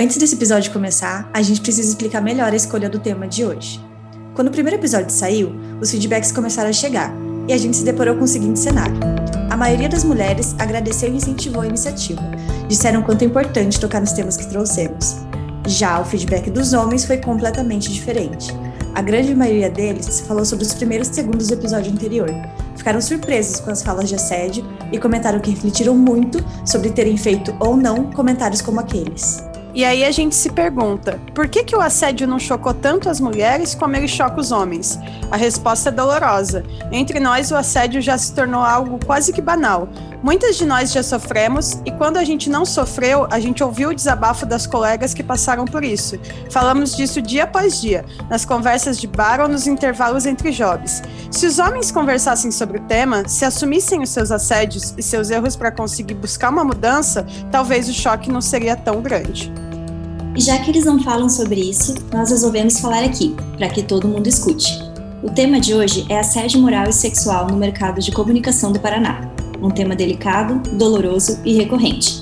Antes desse episódio começar, a gente precisa explicar melhor a escolha do tema de hoje. Quando o primeiro episódio saiu, os feedbacks começaram a chegar e a gente se deparou com o seguinte cenário. A maioria das mulheres agradeceu e incentivou a iniciativa. Disseram quanto é importante tocar nos temas que trouxemos. Já o feedback dos homens foi completamente diferente. A grande maioria deles falou sobre os primeiros segundos do episódio anterior. Ficaram surpresos com as falas de assédio e comentaram que refletiram muito sobre terem feito ou não comentários como aqueles. E aí a gente se pergunta: por que, que o assédio não chocou tanto as mulheres como ele choca os homens? A resposta é dolorosa. Entre nós, o assédio já se tornou algo quase que banal. Muitas de nós já sofremos e quando a gente não sofreu, a gente ouviu o desabafo das colegas que passaram por isso. Falamos disso dia após dia, nas conversas de bar ou nos intervalos entre jobs. Se os homens conversassem sobre o tema, se assumissem os seus assédios e seus erros para conseguir buscar uma mudança, talvez o choque não seria tão grande. E já que eles não falam sobre isso, nós resolvemos falar aqui, para que todo mundo escute. O tema de hoje é assédio moral e sexual no mercado de comunicação do Paraná, um tema delicado, doloroso e recorrente.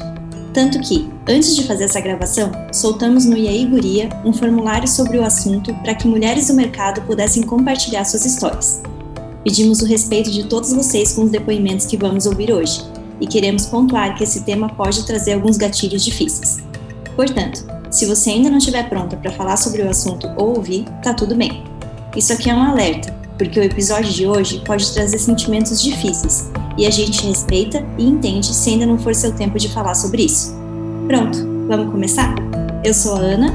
Tanto que, antes de fazer essa gravação, soltamos no IAI Guria um formulário sobre o assunto para que mulheres do mercado pudessem compartilhar suas histórias. Pedimos o respeito de todos vocês com os depoimentos que vamos ouvir hoje, e queremos pontuar que esse tema pode trazer alguns gatilhos difíceis. Portanto, se você ainda não estiver pronta para falar sobre o assunto ou ouvir, tá tudo bem. Isso aqui é um alerta, porque o episódio de hoje pode trazer sentimentos difíceis e a gente respeita e entende se ainda não for seu tempo de falar sobre isso. Pronto, vamos começar? Eu sou a Ana.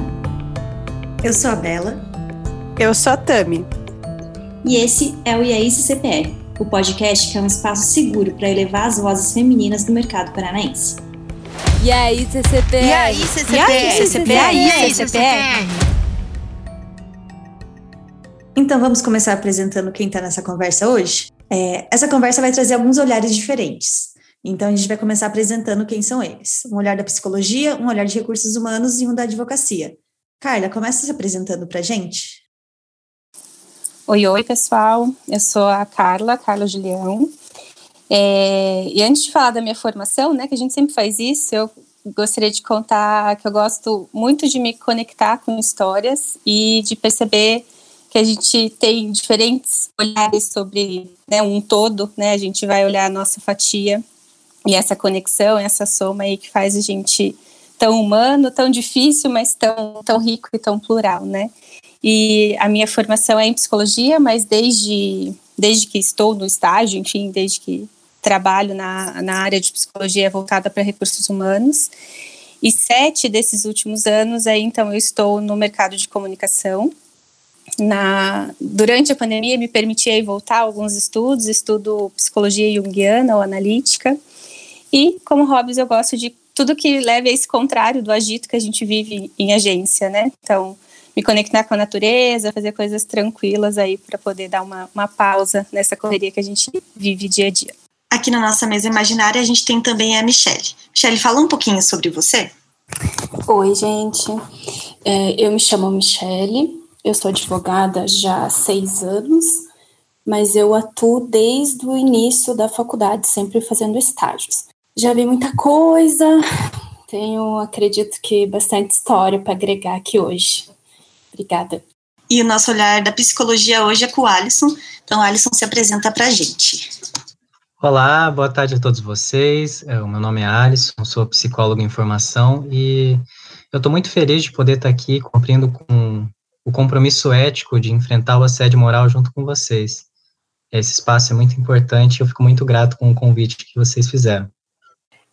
Eu sou a Bela. Eu sou a Tami. E esse é o IAIC CPR, o podcast que é um espaço seguro para elevar as vozes femininas do mercado paranaense. E aí, CCPR? E aí, CCPR? E aí, CCPR? E aí, CCPR? Então vamos começar apresentando quem está nessa conversa hoje? É, essa conversa vai trazer alguns olhares diferentes. Então a gente vai começar apresentando quem são eles. Um olhar da psicologia, um olhar de recursos humanos e um da advocacia. Carla, começa se apresentando para gente. Oi, oi, pessoal. Eu sou a Carla, Carla Julião. É, e antes de falar da minha formação, né, que a gente sempre faz isso, eu gostaria de contar que eu gosto muito de me conectar com histórias e de perceber que a gente tem diferentes olhares sobre né, um todo, né? A gente vai olhar a nossa fatia e essa conexão, essa soma aí que faz a gente tão humano, tão difícil, mas tão, tão rico e tão plural, né? E a minha formação é em psicologia, mas desde, desde que estou no estágio, enfim, desde que trabalho na, na área de psicologia voltada para recursos humanos. E sete desses últimos anos, aí, então, eu estou no mercado de comunicação. Na, durante a pandemia, me permiti voltar a alguns estudos, estudo psicologia junguiana ou analítica. E, como hobbies, eu gosto de tudo que leve a esse contrário do agito que a gente vive em agência, né? Então, me conectar com a natureza, fazer coisas tranquilas aí para poder dar uma, uma pausa nessa correria que a gente vive dia a dia. Aqui na nossa mesa imaginária a gente tem também a Michelle. Michelle, fala um pouquinho sobre você. Oi, gente. É, eu me chamo Michelle, eu sou advogada já há seis anos, mas eu atuo desde o início da faculdade, sempre fazendo estágios. Já vi muita coisa, tenho, acredito que, bastante história para agregar aqui hoje. Obrigada. E o nosso olhar da psicologia hoje é com o Alisson. Então, o Alisson se apresenta para a gente. Olá, boa tarde a todos vocês. É, o meu nome é Alisson, sou psicólogo em formação e eu estou muito feliz de poder estar aqui cumprindo com o compromisso ético de enfrentar o assédio moral junto com vocês. Esse espaço é muito importante e eu fico muito grato com o convite que vocês fizeram.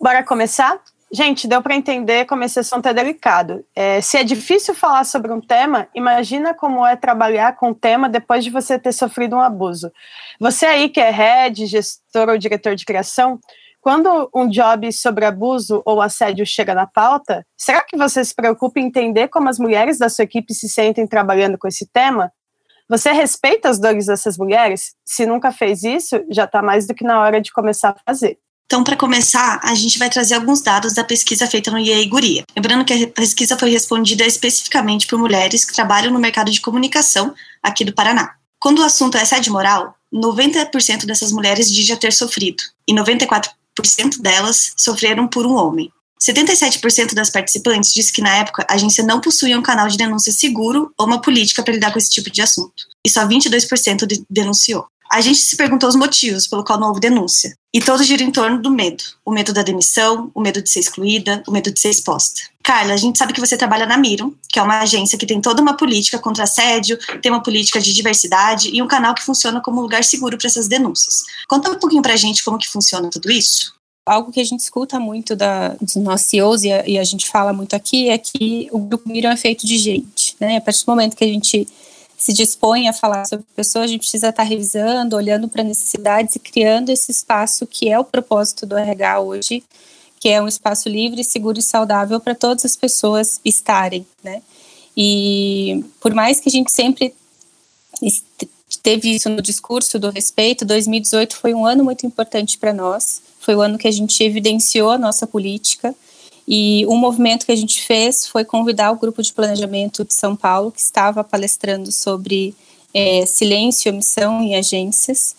Bora começar? Gente, deu para entender como esse assunto é delicado. É, se é difícil falar sobre um tema, imagina como é trabalhar com o tema depois de você ter sofrido um abuso. Você aí que é head, gestor ou diretor de criação, quando um job sobre abuso ou assédio chega na pauta, será que você se preocupa em entender como as mulheres da sua equipe se sentem trabalhando com esse tema? Você respeita as dores dessas mulheres? Se nunca fez isso, já está mais do que na hora de começar a fazer. Então, para começar, a gente vai trazer alguns dados da pesquisa feita no IEI Guria. Lembrando que a pesquisa foi respondida especificamente por mulheres que trabalham no mercado de comunicação aqui do Paraná. Quando o assunto é assédio moral, 90% dessas mulheres dizem já ter sofrido, e 94% delas sofreram por um homem. 77% das participantes disse que na época a agência não possuía um canal de denúncia seguro ou uma política para lidar com esse tipo de assunto. E só 22% de denunciou. A gente se perguntou os motivos pelo qual não houve denúncia. E todos giram em torno do medo. O medo da demissão, o medo de ser excluída, o medo de ser exposta. Carla, a gente sabe que você trabalha na Miram, que é uma agência que tem toda uma política contra assédio, tem uma política de diversidade e um canal que funciona como lugar seguro para essas denúncias. Conta um pouquinho pra gente como que funciona tudo isso algo que a gente escuta muito da, dos nossos CEOs e a, e a, gente fala muito aqui é que o grupo Miram é feito de gente, né? A partir do momento que a gente se dispõe a falar sobre pessoas, a gente precisa estar revisando, olhando para necessidades e criando esse espaço que é o propósito do RH hoje, que é um espaço livre, seguro e saudável para todas as pessoas estarem, né? E por mais que a gente sempre teve isso no discurso do respeito, 2018 foi um ano muito importante para nós. Foi o ano que a gente evidenciou a nossa política e um movimento que a gente fez foi convidar o grupo de planejamento de São Paulo, que estava palestrando sobre é, silêncio e omissão em agências.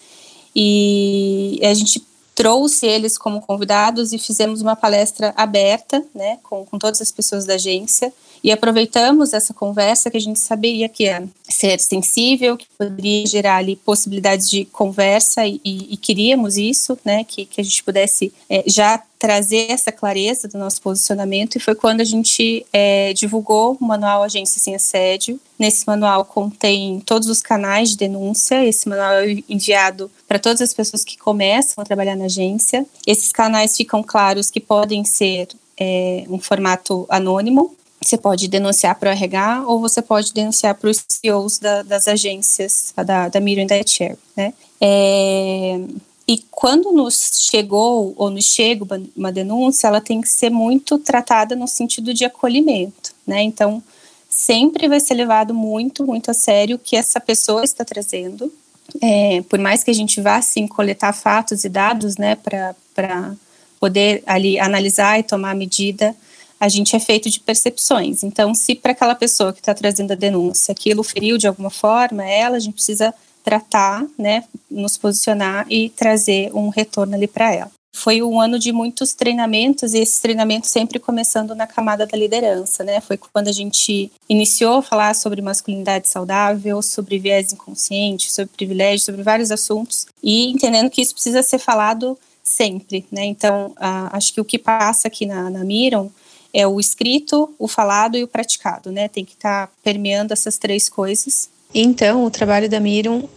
E a gente trouxe eles como convidados e fizemos uma palestra aberta, né, com, com todas as pessoas da agência. E aproveitamos essa conversa que a gente sabia que ia ser sensível, que poderia gerar ali possibilidades de conversa e, e, e queríamos isso, né, que, que a gente pudesse é, já trazer essa clareza do nosso posicionamento e foi quando a gente é, divulgou o manual Agência Sem Assédio. Nesse manual contém todos os canais de denúncia, esse manual é enviado para todas as pessoas que começam a trabalhar na agência. Esses canais ficam claros que podem ser é, um formato anônimo, você pode denunciar para o RH ou você pode denunciar para os CEOs da, das agências da, da Miriam e da Cherry, né? É, e quando nos chegou ou nos chega uma denúncia, ela tem que ser muito tratada no sentido de acolhimento, né? Então, sempre vai ser levado muito, muito a sério o que essa pessoa está trazendo. É, por mais que a gente vá, assim, coletar fatos e dados, né, para poder ali analisar e tomar medida, a gente é feito de percepções. Então, se para aquela pessoa que está trazendo a denúncia aquilo feriu de alguma forma ela, a gente precisa tratar, né, nos posicionar e trazer um retorno ali para ela. Foi um ano de muitos treinamentos e esses treinamentos sempre começando na camada da liderança, né? Foi quando a gente iniciou a falar sobre masculinidade saudável, sobre viés inconsciente, sobre privilégio, sobre vários assuntos e entendendo que isso precisa ser falado sempre, né? Então, acho que o que passa aqui na, na Miram é o escrito, o falado e o praticado, né? Tem que estar tá permeando essas três coisas. Então, o trabalho da Miram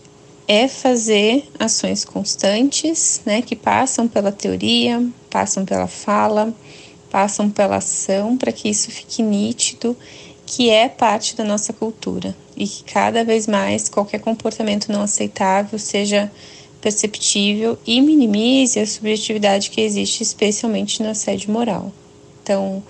é fazer ações constantes, né, que passam pela teoria, passam pela fala, passam pela ação, para que isso fique nítido que é parte da nossa cultura e que cada vez mais qualquer comportamento não aceitável seja perceptível e minimize a subjetividade que existe, especialmente no assédio moral. Então,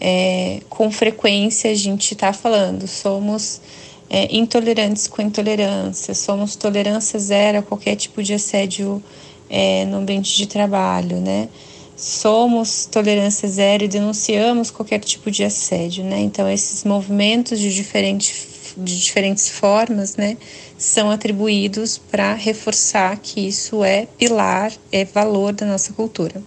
é, com frequência a gente está falando, somos é, intolerantes com intolerância, somos tolerância zero a qualquer tipo de assédio é, no ambiente de trabalho, né? Somos tolerância zero e denunciamos qualquer tipo de assédio, né? Então, esses movimentos de diferentes, de diferentes formas, né, são atribuídos para reforçar que isso é pilar, é valor da nossa cultura.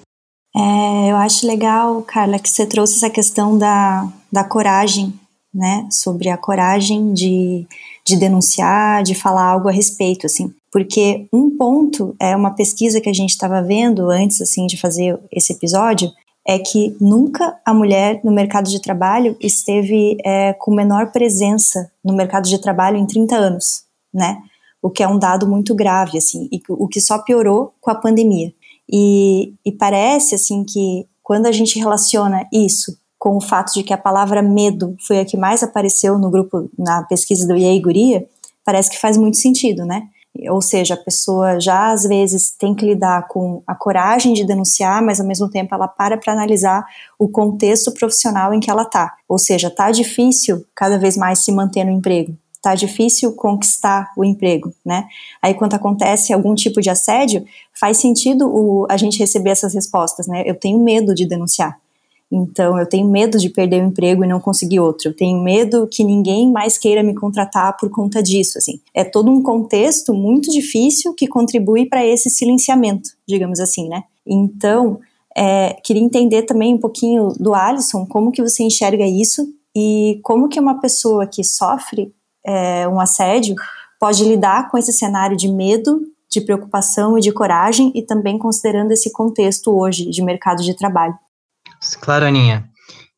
É, eu acho legal, Carla, que você trouxe essa questão da, da coragem, né? Sobre a coragem de, de denunciar, de falar algo a respeito, assim. Porque um ponto, é uma pesquisa que a gente estava vendo antes, assim, de fazer esse episódio, é que nunca a mulher no mercado de trabalho esteve é, com menor presença no mercado de trabalho em 30 anos, né? O que é um dado muito grave, assim, e o que só piorou com a pandemia. E, e parece assim que quando a gente relaciona isso com o fato de que a palavra medo foi a que mais apareceu no grupo, na pesquisa do IEI Guria, parece que faz muito sentido, né? Ou seja, a pessoa já às vezes tem que lidar com a coragem de denunciar, mas ao mesmo tempo ela para para analisar o contexto profissional em que ela está. Ou seja, tá difícil cada vez mais se manter no emprego tá difícil conquistar o emprego, né? Aí quando acontece algum tipo de assédio, faz sentido o, a gente receber essas respostas, né? Eu tenho medo de denunciar. Então, eu tenho medo de perder o emprego e não conseguir outro. Eu tenho medo que ninguém mais queira me contratar por conta disso, assim. É todo um contexto muito difícil que contribui para esse silenciamento, digamos assim, né? Então, É, queria entender também um pouquinho do Alisson, como que você enxerga isso e como que uma pessoa que sofre é, um assédio pode lidar com esse cenário de medo, de preocupação e de coragem e também considerando esse contexto hoje de mercado de trabalho. Claro, Aninha.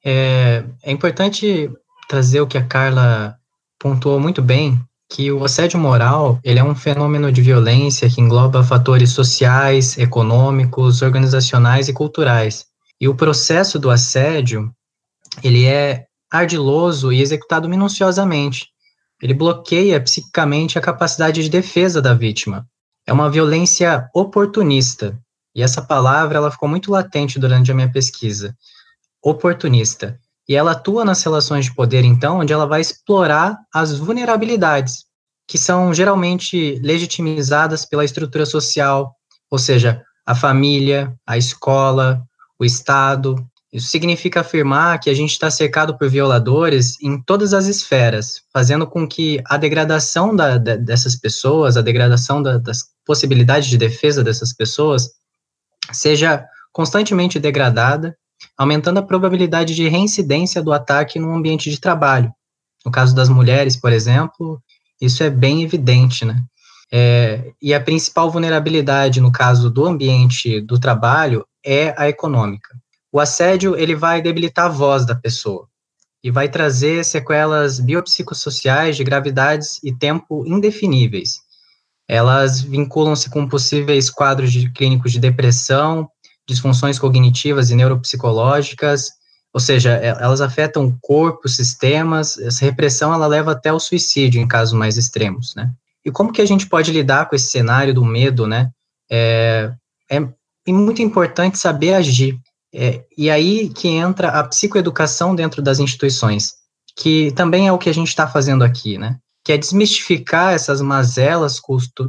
É, é importante trazer o que a Carla pontuou muito bem, que o assédio moral ele é um fenômeno de violência que engloba fatores sociais, econômicos, organizacionais e culturais. E o processo do assédio ele é ardiloso e executado minuciosamente. Ele bloqueia psiquicamente a capacidade de defesa da vítima. É uma violência oportunista. E essa palavra ela ficou muito latente durante a minha pesquisa. Oportunista. E ela atua nas relações de poder, então, onde ela vai explorar as vulnerabilidades, que são geralmente legitimizadas pela estrutura social, ou seja, a família, a escola, o Estado. Isso significa afirmar que a gente está cercado por violadores em todas as esferas, fazendo com que a degradação da, da, dessas pessoas, a degradação da, das possibilidades de defesa dessas pessoas, seja constantemente degradada aumentando a probabilidade de reincidência do ataque no ambiente de trabalho. No caso das mulheres, por exemplo, isso é bem evidente, né? É, e a principal vulnerabilidade no caso do ambiente do trabalho é a econômica. O assédio ele vai debilitar a voz da pessoa e vai trazer sequelas biopsicossociais de gravidades e tempo indefiníveis. Elas vinculam-se com possíveis quadros de clínicos de depressão, disfunções cognitivas e neuropsicológicas, ou seja, elas afetam o corpo, sistemas, essa repressão ela leva até o suicídio em casos mais extremos, né? E como que a gente pode lidar com esse cenário do medo, né? É, é muito importante saber agir. É, e aí que entra a psicoeducação dentro das instituições, que também é o que a gente está fazendo aqui, né? Que é desmistificar essas mazelas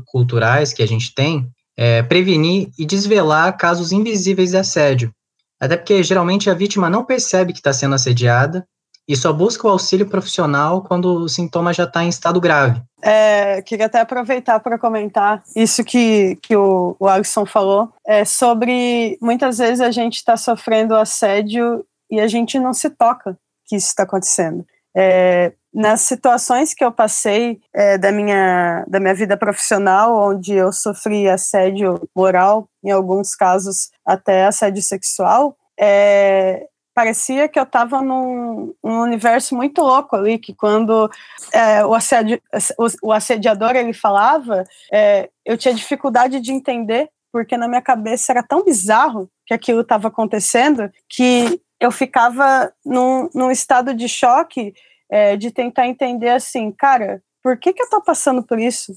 culturais que a gente tem é, prevenir e desvelar casos invisíveis de assédio. Até porque geralmente a vítima não percebe que está sendo assediada e só busca o auxílio profissional quando o sintoma já está em estado grave. É, queria até aproveitar para comentar isso que, que o, o Alisson falou, é sobre muitas vezes a gente está sofrendo assédio e a gente não se toca que isso está acontecendo. É, nas situações que eu passei é, da, minha, da minha vida profissional, onde eu sofri assédio moral, em alguns casos até assédio sexual, é, parecia que eu estava num, num, universo muito louco ali, que quando é, o, assédio, o, o, assediador ele falava, é, eu tinha dificuldade de entender, porque na minha cabeça era tão bizarro que aquilo estava acontecendo, que eu ficava num, num estado de choque é, de tentar entender assim, cara, por que, que eu tô passando por isso?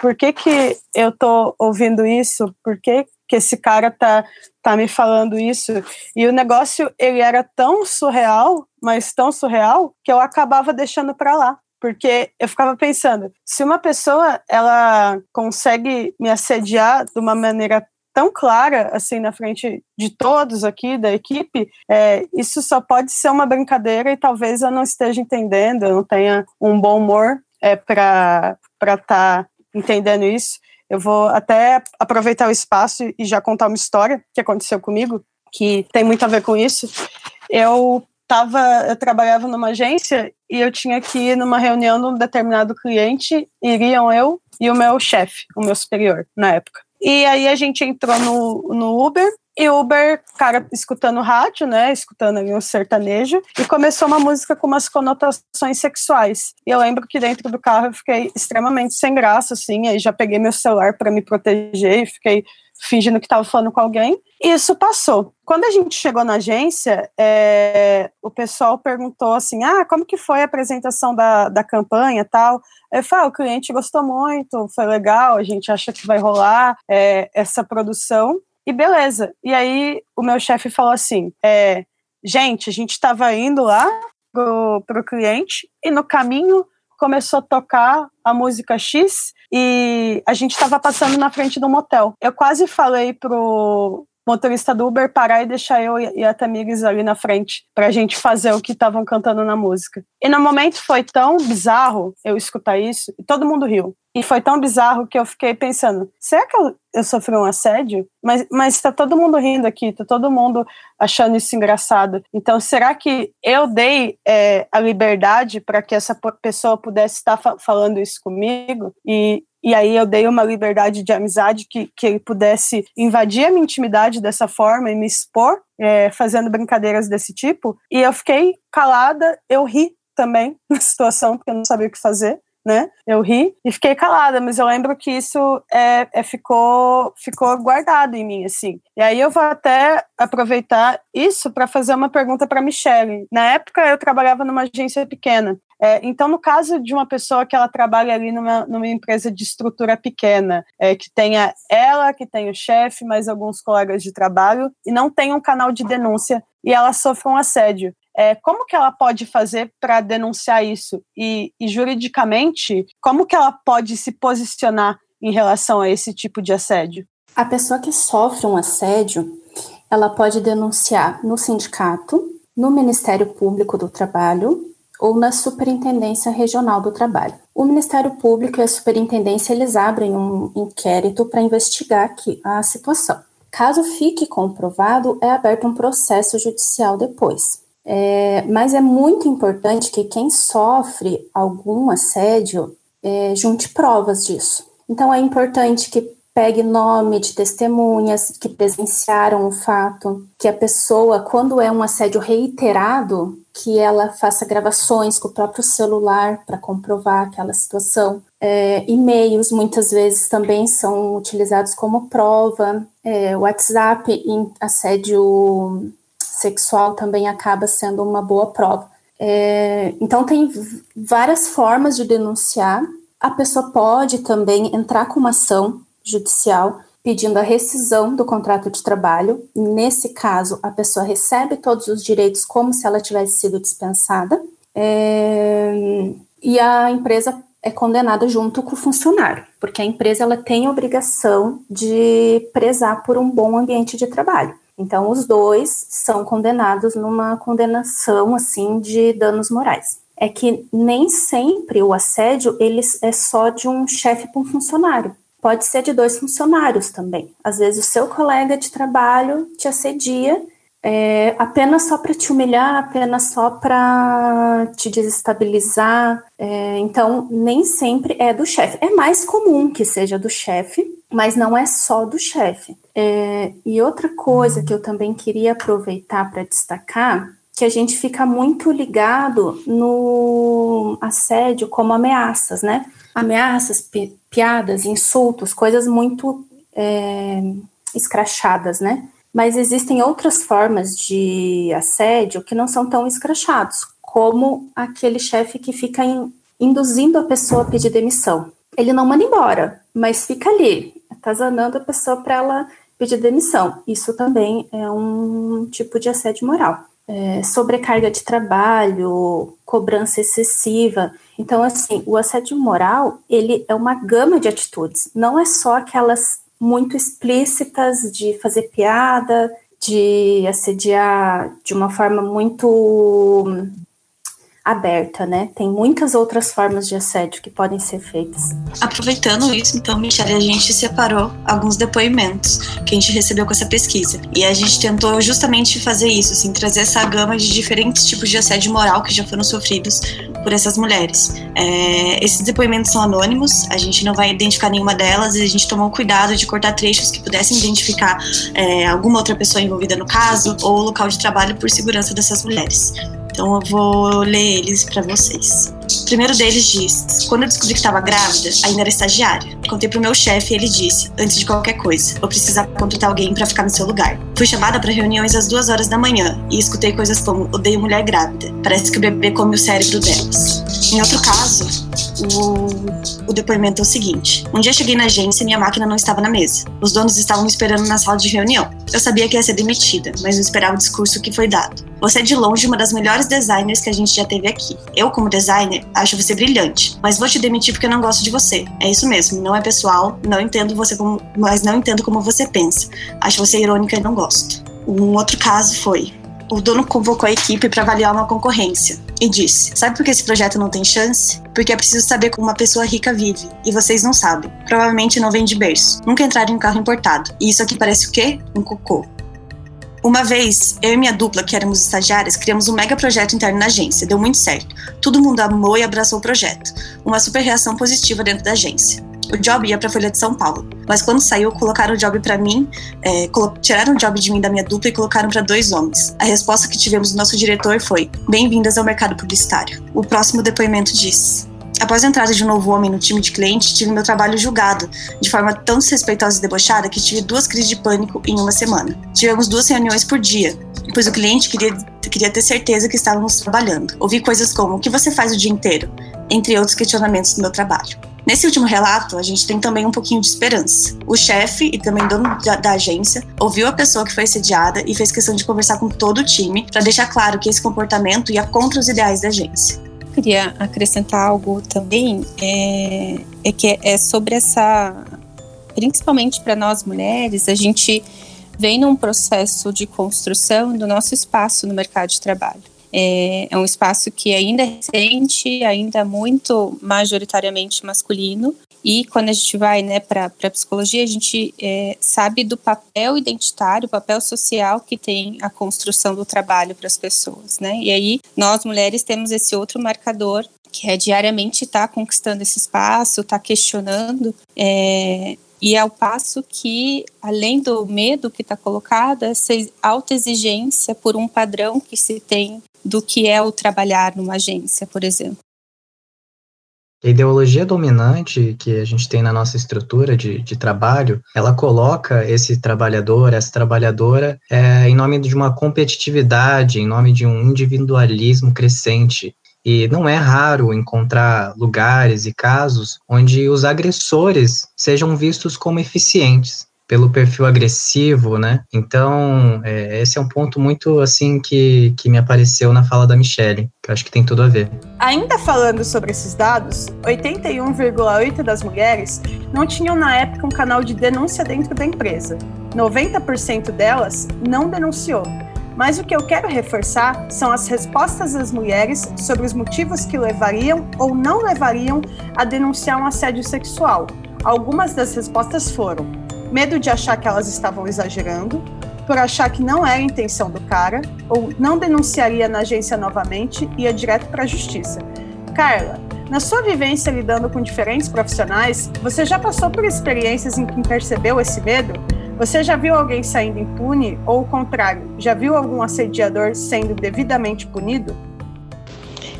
Por que, que eu tô ouvindo isso? Por que, que esse cara tá, tá me falando isso? E o negócio, ele era tão surreal, mas tão surreal, que eu acabava deixando para lá. Porque eu ficava pensando, se uma pessoa ela consegue me assediar de uma maneira tão clara assim na frente de todos aqui da equipe, é, isso só pode ser uma brincadeira e talvez eu não esteja entendendo, eu não tenha um bom humor é, para estar tá entendendo isso. Eu vou até aproveitar o espaço e já contar uma história que aconteceu comigo, que tem muito a ver com isso. Eu tava, eu trabalhava numa agência e eu tinha que ir numa reunião de um determinado cliente, iriam eu e o meu chefe, o meu superior na época. E aí a gente entrou no, no Uber, e Uber, cara, escutando rádio, né, escutando ali um sertanejo, e começou uma música com umas conotações sexuais. E eu lembro que dentro do carro eu fiquei extremamente sem graça, assim, aí já peguei meu celular para me proteger e fiquei fingindo que estava falando com alguém. E isso passou. Quando a gente chegou na agência, é, o pessoal perguntou assim: ah, como que foi a apresentação da, da campanha tal? Eu falei, ah, o cliente gostou muito, foi legal, a gente acha que vai rolar é, essa produção. E beleza. E aí o meu chefe falou assim: é, gente, a gente estava indo lá pro, pro cliente e no caminho começou a tocar a música X e a gente estava passando na frente de um motel. Eu quase falei pro motorista do Uber parar e deixar eu e a Tamires ali na frente para a gente fazer o que estavam cantando na música. E no momento foi tão bizarro eu escutar isso e todo mundo riu. E foi tão bizarro que eu fiquei pensando: será que eu, eu sofri um assédio? Mas, mas tá todo mundo rindo aqui, tá todo mundo achando isso engraçado. Então, será que eu dei é, a liberdade para que essa pessoa pudesse estar fa falando isso comigo? E, e aí eu dei uma liberdade de amizade que, que ele pudesse invadir a minha intimidade dessa forma e me expor, é, fazendo brincadeiras desse tipo. E eu fiquei calada, eu ri também na situação, porque eu não sabia o que fazer né? Eu ri e fiquei calada, mas eu lembro que isso é, é, ficou, ficou guardado em mim, assim. E aí eu vou até aproveitar isso para fazer uma pergunta para Michelle. Na época eu trabalhava numa agência pequena. É, então, no caso de uma pessoa que ela trabalha ali numa, numa empresa de estrutura pequena, é, que tenha ela, que tenha o chefe, mais alguns colegas de trabalho, e não tem um canal de denúncia, e ela sofre um assédio. É, como que ela pode fazer para denunciar isso? E, e, juridicamente, como que ela pode se posicionar em relação a esse tipo de assédio? A pessoa que sofre um assédio, ela pode denunciar no sindicato, no Ministério Público do Trabalho ou na Superintendência Regional do Trabalho. O Ministério Público e a Superintendência eles abrem um inquérito para investigar aqui a situação. Caso fique comprovado, é aberto um processo judicial depois. É, mas é muito importante que quem sofre algum assédio é, junte provas disso. Então é importante que pegue nome de testemunhas que presenciaram o fato, que a pessoa, quando é um assédio reiterado, que ela faça gravações com o próprio celular para comprovar aquela situação. É, e-mails muitas vezes também são utilizados como prova. É, WhatsApp em assédio sexual também acaba sendo uma boa prova. É, então, tem várias formas de denunciar. A pessoa pode também entrar com uma ação judicial pedindo a rescisão do contrato de trabalho. Nesse caso, a pessoa recebe todos os direitos como se ela tivesse sido dispensada. É, e a empresa é condenada junto com o funcionário, porque a empresa ela tem a obrigação de prezar por um bom ambiente de trabalho. Então, os dois são condenados numa condenação assim de danos morais. É que nem sempre o assédio ele é só de um chefe para um funcionário. Pode ser de dois funcionários também. Às vezes o seu colega de trabalho te assedia é, apenas só para te humilhar, apenas só para te desestabilizar. É, então, nem sempre é do chefe. É mais comum que seja do chefe, mas não é só do chefe. É, e outra coisa que eu também queria aproveitar para destacar, que a gente fica muito ligado no assédio como ameaças, né? Ameaças, pi piadas, insultos, coisas muito é, escrachadas, né? mas existem outras formas de assédio que não são tão escrachados, como aquele chefe que fica in, induzindo a pessoa a pedir demissão. Ele não manda embora, mas fica ali, atazanando a pessoa para ela pedir demissão. Isso também é um tipo de assédio moral. É, sobrecarga de trabalho, cobrança excessiva. Então, assim, o assédio moral, ele é uma gama de atitudes. Não é só aquelas muito explícitas de fazer piada, de assediar de uma forma muito aberta, né? Tem muitas outras formas de assédio que podem ser feitas. Aproveitando isso, então, Michelle, a gente separou alguns depoimentos que a gente recebeu com essa pesquisa. E a gente tentou justamente fazer isso, assim, trazer essa gama de diferentes tipos de assédio moral que já foram sofridos por essas mulheres. É, esses depoimentos são anônimos, a gente não vai identificar nenhuma delas e a gente tomou cuidado de cortar trechos que pudessem identificar é, alguma outra pessoa envolvida no caso ou o local de trabalho por segurança dessas mulheres. Então eu vou ler eles para vocês. O primeiro deles diz: Quando eu descobri que estava grávida, ainda era estagiária. Contei pro meu chefe e ele disse: Antes de qualquer coisa, vou precisar contratar alguém para ficar no seu lugar. Fui chamada para reuniões às duas horas da manhã e escutei coisas como: Odeio mulher grávida. Parece que o bebê come o cérebro delas. Em outro caso, o, o depoimento é o seguinte: Um dia cheguei na agência e minha máquina não estava na mesa. Os donos estavam me esperando na sala de reunião. Eu sabia que ia ser demitida, mas não esperava o discurso que foi dado. Você é de longe uma das melhores designers que a gente já teve aqui. Eu, como designer, acho você brilhante, mas vou te demitir porque eu não gosto de você. É isso mesmo, não é pessoal, não entendo você como, mas não entendo como você pensa. Acho você irônica e não gosto. Um outro caso foi: o dono convocou a equipe para avaliar uma concorrência e disse: Sabe por que esse projeto não tem chance? Porque é preciso saber como uma pessoa rica vive, e vocês não sabem. Provavelmente não vem de berço. Nunca entraram em um carro importado. E isso aqui parece o quê? Um cocô. Uma vez, eu e minha dupla, que éramos estagiárias, criamos um mega projeto interno na agência. Deu muito certo. Todo mundo amou e abraçou o projeto. Uma super reação positiva dentro da agência. O job ia para Folha de São Paulo, mas quando saiu, colocaram o job para mim, é, tiraram o job de mim da minha dupla e colocaram para dois homens. A resposta que tivemos do nosso diretor foi: Bem-vindas ao mercado publicitário. O próximo depoimento diz: Após a entrada de um novo homem no time de cliente, tive meu trabalho julgado de forma tão desrespeitosa e debochada que tive duas crises de pânico em uma semana. Tivemos duas reuniões por dia, pois o cliente queria, queria ter certeza que estávamos trabalhando. Ouvi coisas como: O que você faz o dia inteiro? Entre outros questionamentos do meu trabalho. Nesse último relato, a gente tem também um pouquinho de esperança. O chefe e também dono da, da, agência ouviu a pessoa que foi assediada e fez questão de conversar com todo o time para deixar claro que esse comportamento ia contra os ideais da agência. Queria acrescentar algo também, é, é que é sobre essa, principalmente para nós mulheres, a gente vem num processo de construção do nosso espaço no mercado de trabalho. É, é um espaço que ainda é recente, ainda muito majoritariamente masculino. E quando a gente vai né, para a psicologia, a gente é, sabe do papel identitário, o papel social que tem a construção do trabalho para as pessoas. Né? E aí, nós mulheres temos esse outro marcador que é diariamente estar tá conquistando esse espaço, estar tá questionando é, e ao passo que, além do medo que está colocado, essa alta exigência por um padrão que se tem do que é o trabalhar numa agência, por exemplo. A ideologia dominante que a gente tem na nossa estrutura de, de trabalho, ela coloca esse trabalhador, essa trabalhadora, é, em nome de uma competitividade, em nome de um individualismo crescente. E não é raro encontrar lugares e casos onde os agressores sejam vistos como eficientes pelo perfil agressivo, né? Então, é, esse é um ponto muito, assim, que, que me apareceu na fala da Michelle, que acho que tem tudo a ver. Ainda falando sobre esses dados, 81,8% das mulheres não tinham na época um canal de denúncia dentro da empresa. 90% delas não denunciou. Mas o que eu quero reforçar são as respostas das mulheres sobre os motivos que levariam ou não levariam a denunciar um assédio sexual. Algumas das respostas foram: medo de achar que elas estavam exagerando, por achar que não era a intenção do cara, ou não denunciaria na agência novamente e ia direto para a justiça. Carla, na sua vivência lidando com diferentes profissionais, você já passou por experiências em que percebeu esse medo? Você já viu alguém saindo impune ou o contrário, já viu algum assediador sendo devidamente punido?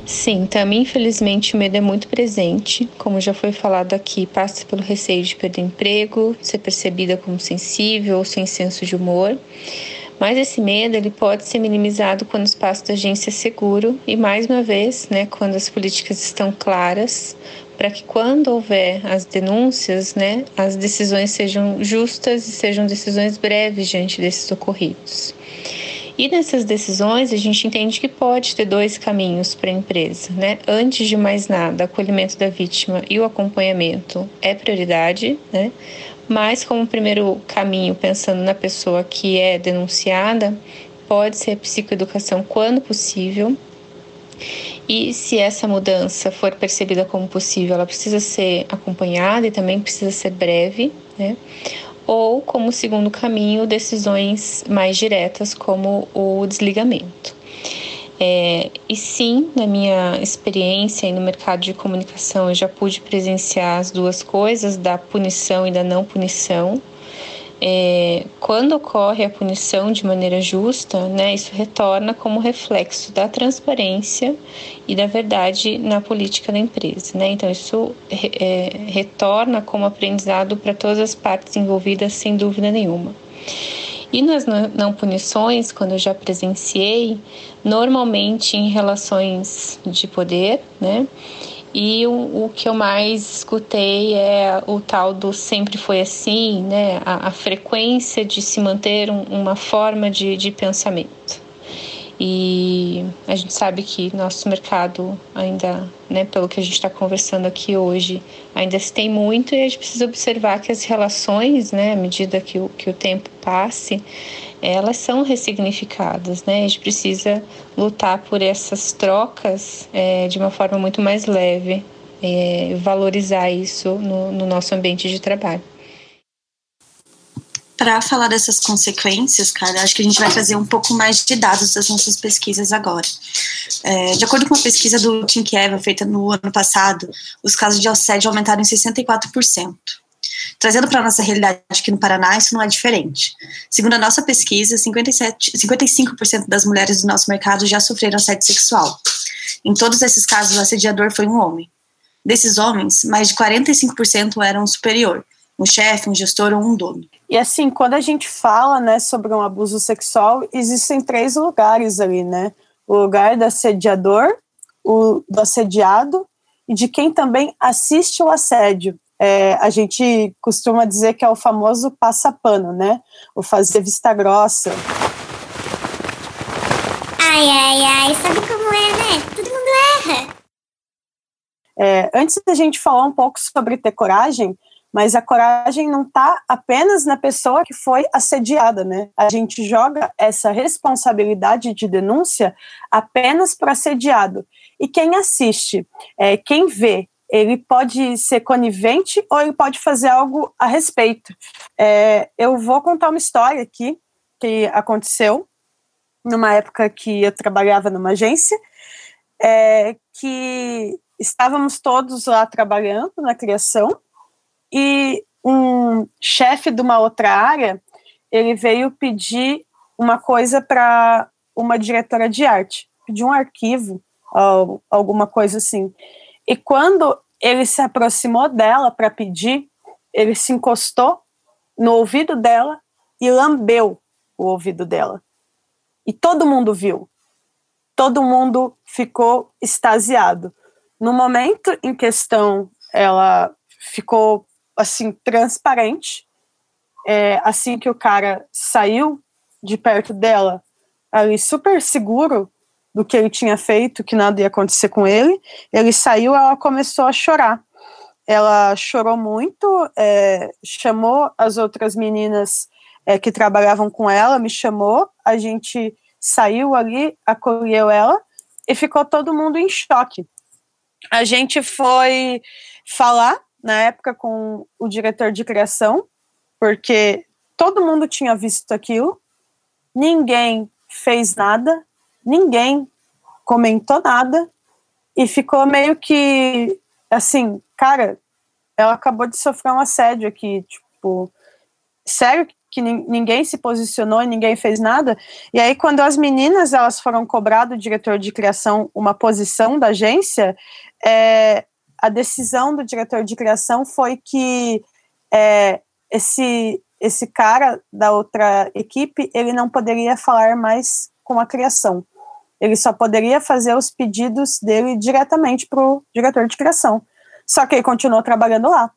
Sim, também infelizmente o medo é muito presente. Como já foi falado aqui, passa pelo receio de perder emprego, ser percebida como sensível ou sem senso de humor. Mas esse medo ele pode ser minimizado quando o espaço da agência é seguro e, mais uma vez, né, quando as políticas estão claras, para que quando houver as denúncias, né, as decisões sejam justas e sejam decisões breves diante desses ocorridos. E nessas decisões, a gente entende que pode ter dois caminhos para a empresa. Né? Antes de mais nada, acolhimento da vítima e o acompanhamento é prioridade, né? mas como primeiro caminho, pensando na pessoa que é denunciada, pode ser psicoeducação quando possível. E se essa mudança for percebida como possível, ela precisa ser acompanhada e também precisa ser breve, né? Ou, como segundo caminho, decisões mais diretas, como o desligamento. É, e sim, na minha experiência no mercado de comunicação, eu já pude presenciar as duas coisas, da punição e da não punição. É, quando ocorre a punição de maneira justa, né, isso retorna como reflexo da transparência e da verdade na política da empresa. Né? Então, isso é, retorna como aprendizado para todas as partes envolvidas, sem dúvida nenhuma. E nas não punições, quando eu já presenciei, normalmente em relações de poder, né? E o, o, que eu mais escutei é o tal do sempre foi assim, né? A, a frequência de se manter um, uma forma de, de pensamento. E a gente sabe que nosso mercado ainda, né, pelo que a gente está conversando aqui hoje, ainda se tem muito e a gente precisa observar que as relações, né, à medida que o, que o tempo passe, elas são ressignificadas, né? A gente precisa lutar por essas trocas é, de uma forma muito mais leve, é, valorizar isso no, no nosso ambiente de trabalho para falar dessas consequências, cara, acho que a gente vai trazer um pouco mais de dados das nossas pesquisas agora. É, de acordo com uma pesquisa do Tim Kevin feita no ano passado, os casos de assédio aumentaram em 64%. Trazendo para a nossa realidade aqui no Paraná, isso não é diferente. Segundo a nossa pesquisa, 57, 55% das mulheres do nosso mercado já sofreram assédio sexual. Em todos esses casos, o assediador foi um homem. Desses homens, mais de 45% eram superior, um chefe, um gestor ou um dono. E assim, quando a gente fala, né, sobre um abuso sexual, existem três lugares ali, né? O lugar do assediador, o do assediado e de quem também assiste o assédio. É, a gente costuma dizer que é o famoso passapano, né? O fazer vista grossa. Ai, ai, ai, sabe como é, né? Todo mundo erra. É, antes da gente falar um pouco sobre ter coragem, mas a coragem não está apenas na pessoa que foi assediada, né? A gente joga essa responsabilidade de denúncia apenas para assediado. E quem assiste, é, quem vê, ele pode ser conivente ou ele pode fazer algo a respeito. É, eu vou contar uma história aqui que aconteceu numa época que eu trabalhava numa agência, é, que estávamos todos lá trabalhando na criação e um chefe de uma outra área, ele veio pedir uma coisa para uma diretora de arte, pedir um arquivo, alguma coisa assim. E quando ele se aproximou dela para pedir, ele se encostou no ouvido dela e lambeu o ouvido dela. E todo mundo viu. Todo mundo ficou extasiado. No momento em questão, ela ficou assim, transparente. É, assim que o cara saiu de perto dela, ali super seguro do que ele tinha feito, que nada ia acontecer com ele, ele saiu, ela começou a chorar. Ela chorou muito, é, chamou as outras meninas é, que trabalhavam com ela, me chamou, a gente saiu ali, acolheu ela e ficou todo mundo em choque. A gente foi falar na época com o diretor de criação, porque todo mundo tinha visto aquilo, ninguém fez nada, ninguém comentou nada, e ficou meio que assim, cara, ela acabou de sofrer um assédio aqui, tipo, sério que ninguém se posicionou e ninguém fez nada. E aí, quando as meninas elas foram cobrar do diretor de criação uma posição da agência, é, a decisão do diretor de criação foi que é, esse esse cara da outra equipe ele não poderia falar mais com a criação. Ele só poderia fazer os pedidos dele diretamente para o diretor de criação. Só que ele continuou trabalhando lá.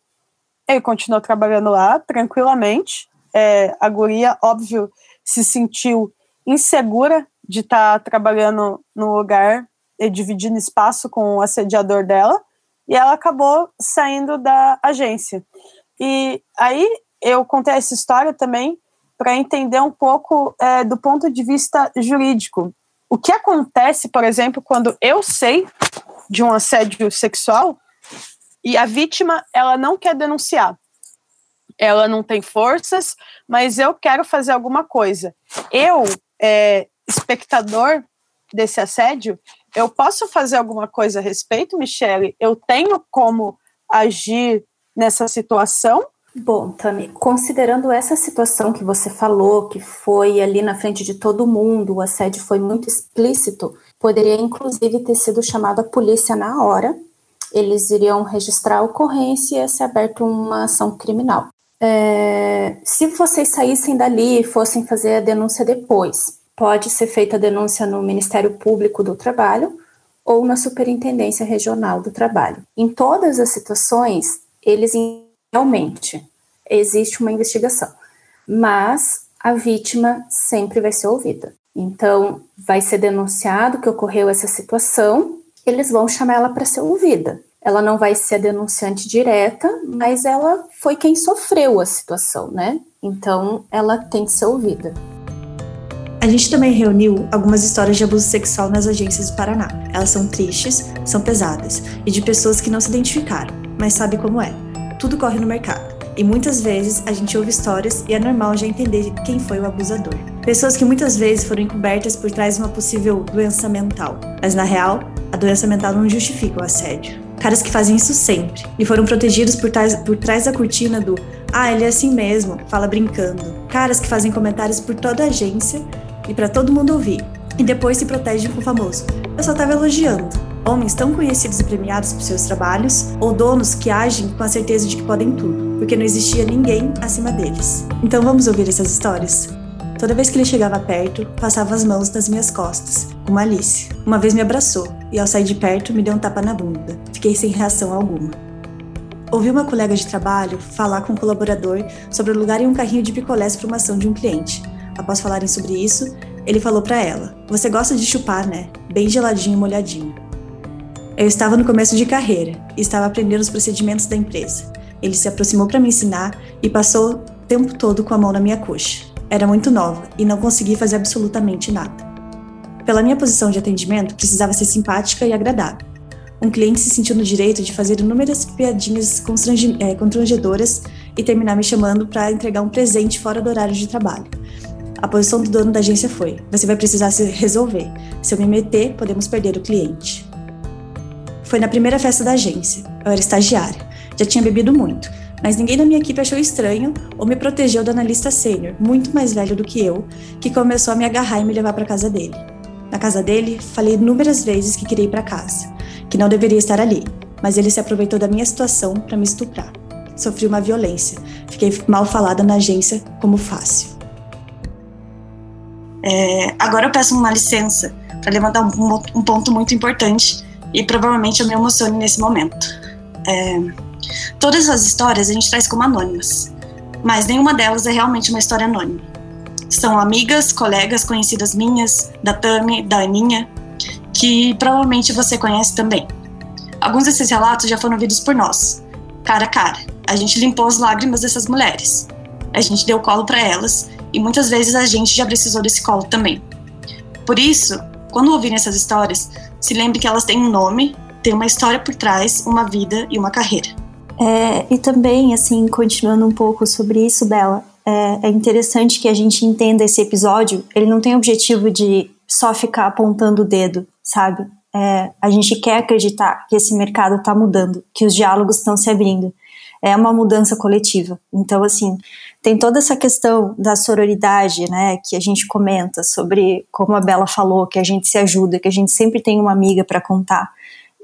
Ele continuou trabalhando lá tranquilamente. É, a guria, óbvio, se sentiu insegura de estar tá trabalhando no lugar e dividindo espaço com o assediador dela e ela acabou saindo da agência. E aí eu contei essa história também para entender um pouco é, do ponto de vista jurídico. O que acontece, por exemplo, quando eu sei de um assédio sexual e a vítima ela não quer denunciar. Ela não tem forças, mas eu quero fazer alguma coisa. Eu, é, espectador desse assédio, eu posso fazer alguma coisa a respeito, Michele? Eu tenho como agir nessa situação? Bom, Tami, considerando essa situação que você falou, que foi ali na frente de todo mundo, o assédio foi muito explícito, poderia inclusive ter sido chamada a polícia na hora. Eles iriam registrar a ocorrência e ia ser aberta uma ação criminal. É, se vocês saíssem dali e fossem fazer a denúncia depois, pode ser feita a denúncia no Ministério Público do Trabalho ou na Superintendência Regional do Trabalho. Em todas as situações, eles realmente existe uma investigação, mas a vítima sempre vai ser ouvida. Então, vai ser denunciado que ocorreu essa situação, eles vão chamar ela para ser ouvida. Ela não vai ser a denunciante direta, mas ela foi quem sofreu a situação, né? Então, ela tem que ser ouvida. A gente também reuniu algumas histórias de abuso sexual nas agências do Paraná. Elas são tristes, são pesadas e de pessoas que não se identificaram, mas sabe como é. Tudo corre no mercado. E muitas vezes a gente ouve histórias e é normal já entender quem foi o abusador. Pessoas que muitas vezes foram encobertas por trás de uma possível doença mental. Mas na real, a doença mental não justifica o assédio. Caras que fazem isso sempre e foram protegidos por trás, por trás da cortina do ah, ele é assim mesmo, fala brincando. Caras que fazem comentários por toda a agência e para todo mundo ouvir. E depois se protegem com o famoso eu só tava elogiando. Homens tão conhecidos e premiados por seus trabalhos, ou donos que agem com a certeza de que podem tudo, porque não existia ninguém acima deles. Então vamos ouvir essas histórias? Toda vez que ele chegava perto, passava as mãos nas minhas costas, como Alice. Uma vez me abraçou e, ao sair de perto, me deu um tapa na bunda. Fiquei sem reação alguma. Ouvi uma colega de trabalho falar com um colaborador sobre alugarem um carrinho de picolés para uma ação de um cliente. Após falarem sobre isso, ele falou para ela: Você gosta de chupar, né? Bem geladinho e molhadinho. Eu estava no começo de carreira e estava aprendendo os procedimentos da empresa. Ele se aproximou para me ensinar e passou o tempo todo com a mão na minha coxa. Era muito nova e não conseguia fazer absolutamente nada. Pela minha posição de atendimento, precisava ser simpática e agradável. Um cliente se sentiu no direito de fazer inúmeras piadinhas é, constrangedoras e terminar me chamando para entregar um presente fora do horário de trabalho. A posição do dono da agência foi: você vai precisar se resolver. Se eu me meter, podemos perder o cliente. Foi na primeira festa da agência. Eu era estagiária. Já tinha bebido muito mas ninguém da minha equipe achou estranho ou me protegeu do analista sênior, muito mais velho do que eu, que começou a me agarrar e me levar para casa dele. Na casa dele, falei inúmeras vezes que queria ir para casa, que não deveria estar ali, mas ele se aproveitou da minha situação para me estuprar. Sofri uma violência, fiquei mal falada na agência como fácil. É, agora eu peço uma licença para levantar um, um, ponto muito importante e provavelmente eu me emocione nesse momento. É, Todas as histórias a gente traz como anônimas, mas nenhuma delas é realmente uma história anônima. São amigas, colegas, conhecidas minhas, da Tami, da Aninha, que provavelmente você conhece também. Alguns desses relatos já foram ouvidos por nós, cara a cara. A gente limpou as lágrimas dessas mulheres. A gente deu colo para elas e muitas vezes a gente já precisou desse colo também. Por isso, quando ouvirem essas histórias, se lembre que elas têm um nome, têm uma história por trás, uma vida e uma carreira. É, e também, assim, continuando um pouco sobre isso, Bela, é, é interessante que a gente entenda esse episódio. Ele não tem o objetivo de só ficar apontando o dedo, sabe? É, a gente quer acreditar que esse mercado está mudando, que os diálogos estão se abrindo. É uma mudança coletiva. Então, assim, tem toda essa questão da sororidade, né, que a gente comenta sobre, como a Bela falou, que a gente se ajuda, que a gente sempre tem uma amiga para contar.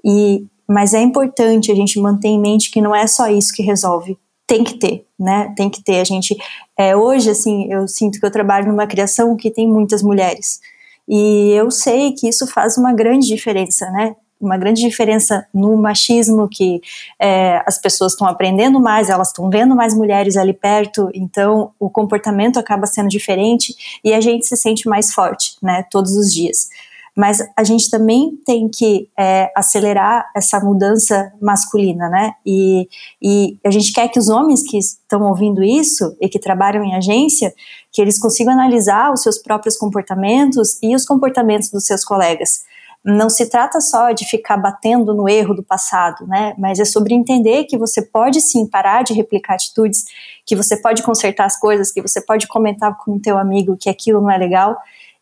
E mas é importante a gente manter em mente que não é só isso que resolve. Tem que ter, né? Tem que ter. A gente, é, hoje, assim, eu sinto que eu trabalho numa criação que tem muitas mulheres. E eu sei que isso faz uma grande diferença, né? Uma grande diferença no machismo, que é, as pessoas estão aprendendo mais, elas estão vendo mais mulheres ali perto, então o comportamento acaba sendo diferente e a gente se sente mais forte, né? Todos os dias mas a gente também tem que é, acelerar essa mudança masculina, né? E, e a gente quer que os homens que estão ouvindo isso e que trabalham em agência, que eles consigam analisar os seus próprios comportamentos e os comportamentos dos seus colegas. Não se trata só de ficar batendo no erro do passado, né? Mas é sobre entender que você pode sim parar de replicar atitudes, que você pode consertar as coisas, que você pode comentar com o teu amigo que aquilo não é legal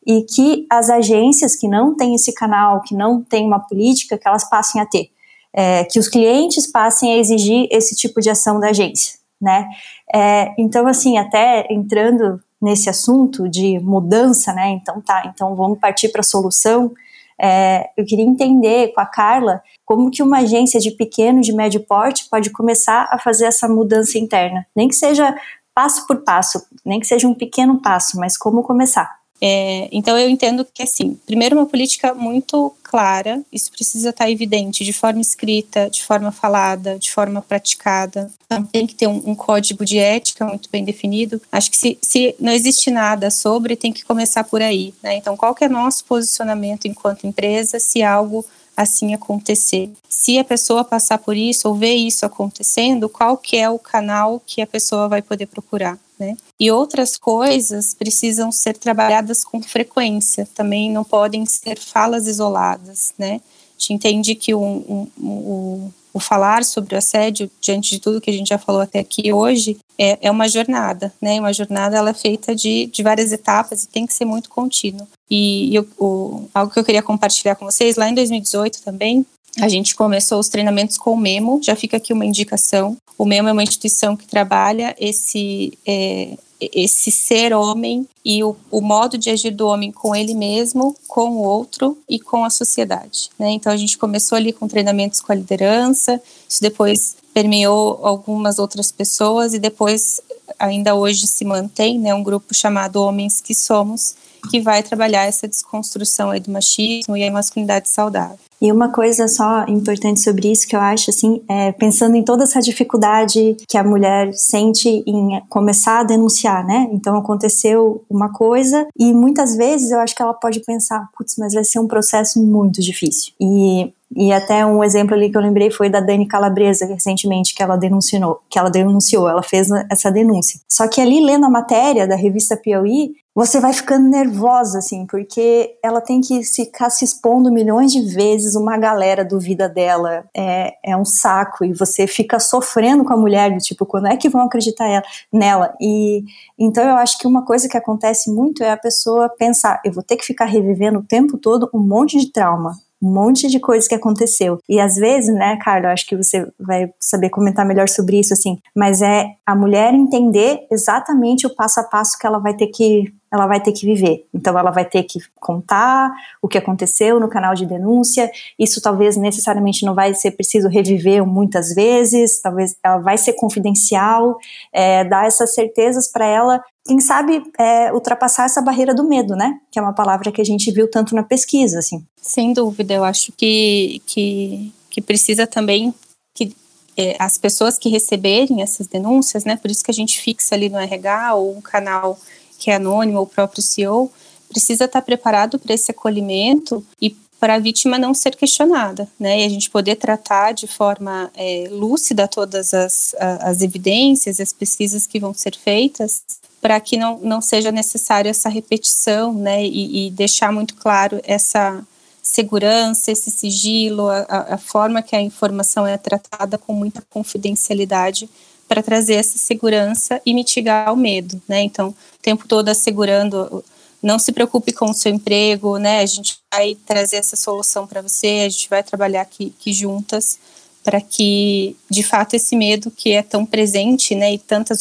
e que as agências que não têm esse canal, que não têm uma política, que elas passem a ter. É, que os clientes passem a exigir esse tipo de ação da agência, né? É, então, assim, até entrando nesse assunto de mudança, né? Então, tá, então vamos partir para a solução. É, eu queria entender com a Carla como que uma agência de pequeno, de médio porte pode começar a fazer essa mudança interna, nem que seja passo por passo, nem que seja um pequeno passo, mas como começar. É, então eu entendo que assim, primeiro uma política muito clara, isso precisa estar evidente de forma escrita, de forma falada, de forma praticada. Então, tem que ter um, um, código de ética muito bem definido. Acho que se, se não existe nada sobre, tem que começar por aí. Né? Então, qual é nosso posicionamento enquanto empresa se algo assim acontecer. Se a pessoa passar por isso ou ver isso acontecendo, qual que é o canal que a pessoa vai poder procurar, né? E outras coisas precisam ser trabalhadas com frequência, também não podem ser falas isoladas, né? A gente entende que um, um, um, o falar sobre o assédio, diante de tudo que a gente já falou até aqui hoje, é, é uma jornada, né? Uma jornada ela é feita de, de várias etapas e tem que ser muito contínuo. E, e o, algo que eu queria compartilhar com vocês, lá em 2018 também, a gente começou os treinamentos com o Memo, já fica aqui uma indicação. O Memo é uma instituição que trabalha esse, é, esse ser homem e o, o, modo de agir do homem com ele mesmo, com o outro e com a sociedade. Né? Então a gente começou ali com treinamentos com a liderança, isso depois permeou algumas outras pessoas e depois ainda hoje se mantém né, um grupo chamado Homens que Somos, que vai trabalhar essa desconstrução aí do machismo e a masculinidade saudável. E uma coisa só importante sobre isso que eu acho, assim, é pensando em toda essa dificuldade que a mulher sente em começar a denunciar, né? Então aconteceu uma coisa e muitas vezes eu acho que ela pode pensar, putz, mas vai ser um processo muito difícil. E e até um exemplo ali que eu lembrei foi da Dani Calabresa, recentemente, que ela denunciou, que ela denunciou, ela fez essa denúncia. Só que ali lendo a matéria da revista Piauí, você vai ficando nervosa, assim, porque ela tem que ficar se expondo milhões de vezes, uma galera duvida dela, é, é um saco, e você fica sofrendo com a mulher, tipo, quando é que vão acreditar ela, nela? E então eu acho que uma coisa que acontece muito é a pessoa pensar, eu vou ter que ficar revivendo o tempo todo um monte de trauma, um monte de coisas que aconteceu. E às vezes, né, Carla, acho que você vai saber comentar melhor sobre isso, assim, mas é a mulher entender exatamente o passo a passo que ela vai ter que ela vai ter que viver. Então ela vai ter que contar o que aconteceu no canal de denúncia. Isso talvez necessariamente não vai ser preciso reviver muitas vezes. Talvez ela vai ser confidencial. É, dar essas certezas para ela. Quem sabe é, ultrapassar essa barreira do medo, né? Que é uma palavra que a gente viu tanto na pesquisa, assim. Sem dúvida, eu acho que que, que precisa também que é, as pessoas que receberem essas denúncias, né? Por isso que a gente fixa ali no RH ou um canal que é anônimo, ou o próprio CEO, precisa estar preparado para esse acolhimento e para a vítima não ser questionada, né? E a gente poder tratar de forma é, lúcida todas as, as evidências as pesquisas que vão ser feitas para que não, não seja necessário essa repetição, né? E, e deixar muito claro essa segurança, esse sigilo, a, a forma que a informação é tratada com muita confidencialidade para trazer essa segurança e mitigar o medo, né? Então, o tempo todo assegurando, não se preocupe com o seu emprego, né? A gente vai trazer essa solução para você, a gente vai trabalhar aqui, aqui juntas para que, de fato, esse medo que é tão presente, né? E tantas,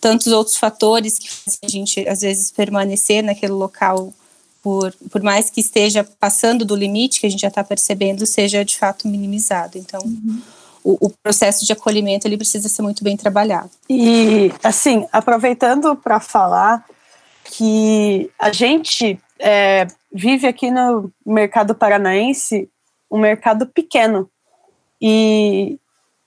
tantos outros fatores que fazem a gente, às vezes, permanecer naquele local por, por mais que esteja passando do limite que a gente já está percebendo, seja de fato minimizado. Então, uhum o, o, processo de acolhimento ele precisa ser muito bem trabalhado. E assim, aproveitando para falar que a gente é, vive aqui no mercado paranaense um mercado pequeno e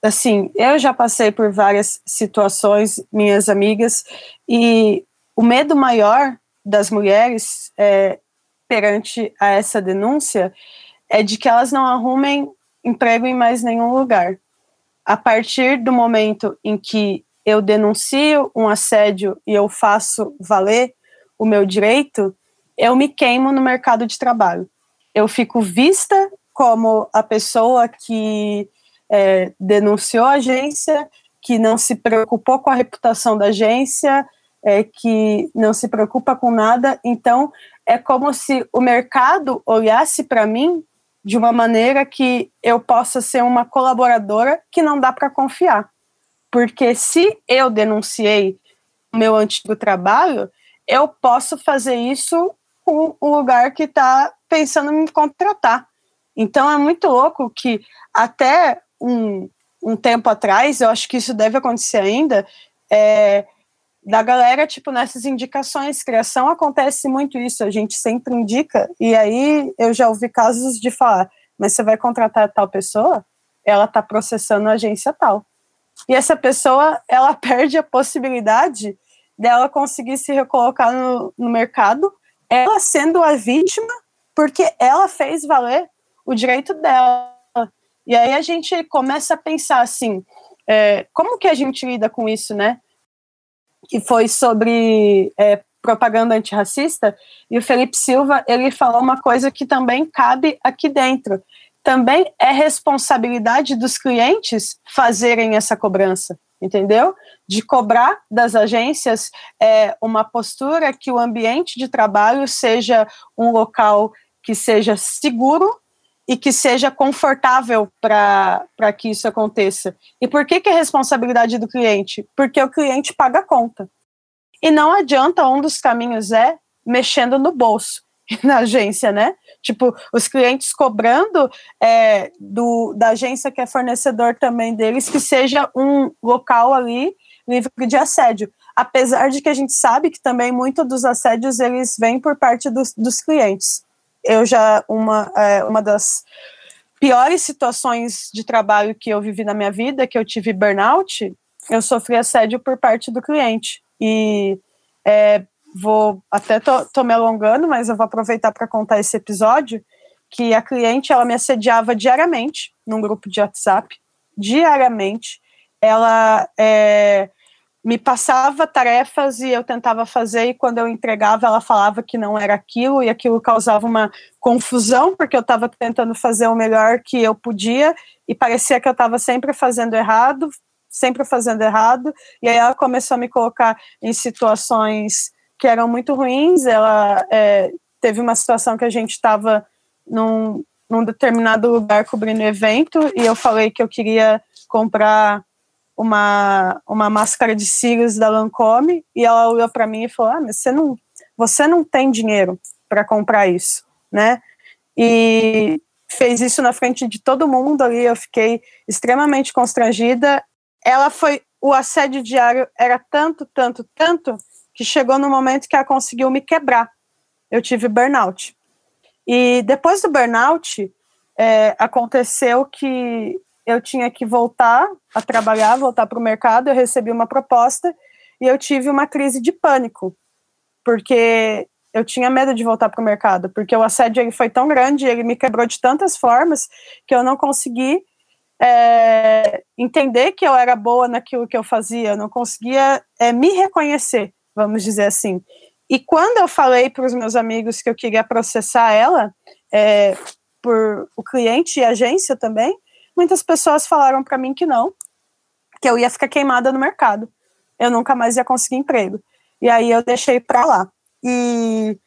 assim eu já passei por várias situações minhas amigas e o medo maior das mulheres é, perante a essa denúncia é de que elas não arrumem emprego em mais nenhum lugar a partir do momento em que eu denuncio um assédio e eu faço valer o meu direito, eu me queimo no mercado de trabalho. Eu fico vista como a pessoa que é, denunciou a agência, que não se preocupou com a reputação da agência, é, que não se preocupa com nada. Então, é como se o mercado olhasse para mim de uma maneira que eu possa ser uma colaboradora que não dá para confiar. Porque se eu denunciei o meu antigo trabalho, eu posso fazer isso com o lugar que está pensando em me contratar. Então é muito louco que até um, um tempo atrás, eu acho que isso deve acontecer ainda, é, da galera, tipo, nessas indicações, criação, acontece muito isso, a gente sempre indica, e aí eu já ouvi casos de falar, mas você vai contratar tal pessoa, ela está processando a agência tal. E essa pessoa, ela perde a possibilidade dela conseguir se recolocar no, no mercado, ela sendo a vítima, porque ela fez valer o direito dela. E aí a gente começa a pensar assim, é, como que a gente lida com isso, né? Que foi sobre é, propaganda antirracista, e o Felipe Silva, ele falou uma coisa que também cabe aqui dentro. Também é responsabilidade dos clientes fazerem essa cobrança, entendeu? De cobrar das agências é, uma postura que o ambiente de trabalho seja um local que seja seguro e que seja confortável para que isso aconteça. E por que, que é responsabilidade do cliente? Porque o cliente paga a conta. E não adianta, um dos caminhos é mexendo no bolso na agência, né? Tipo, os clientes cobrando é, do, da agência que é fornecedor também deles, que seja um local ali livre de assédio. Apesar de que a gente sabe que também muito dos assédios eles vêm por parte dos, dos clientes eu já, uma, é, uma das piores situações de trabalho que eu vivi na minha vida, que eu tive burnout, eu sofri assédio por parte do cliente. E é, vou, até tô, tô me alongando, mas eu vou aproveitar para contar esse episódio, que a cliente, ela me assediava diariamente num grupo de WhatsApp, diariamente. Ela é, me passava tarefas e eu tentava fazer, e quando eu entregava, ela falava que não era aquilo, e aquilo causava uma confusão, porque eu estava tentando fazer o melhor que eu podia, e parecia que eu estava sempre fazendo errado, sempre fazendo errado, e aí ela começou a me colocar em situações que eram muito ruins. Ela é, teve uma situação que a gente estava num, num determinado lugar cobrindo evento, e eu falei que eu queria comprar uma, uma máscara de cílios da Lancome e ela olhou para mim e falou: ah, mas você não, você não tem dinheiro para comprar isso, né? E fez isso na frente de todo mundo ali. Eu fiquei extremamente constrangida. Ela foi o assédio diário era tanto, tanto, tanto que chegou no momento que ela conseguiu me quebrar. Eu tive burnout. E depois do burnout, é, aconteceu que eu tinha que voltar a trabalhar, voltar para o mercado. Eu recebi uma proposta e eu tive uma crise de pânico, porque eu tinha medo de voltar para o mercado, porque o assédio ele foi tão grande, ele me quebrou de tantas formas que eu não consegui é, entender que eu era boa naquilo que eu fazia, eu não conseguia é, me reconhecer, vamos dizer assim. E quando eu falei para os meus amigos que eu queria processar ela, é, por o cliente e agência também, muitas pessoas falaram para mim que não, que eu ia ficar queimada no mercado. Eu nunca mais ia conseguir emprego. E aí eu deixei para lá. E,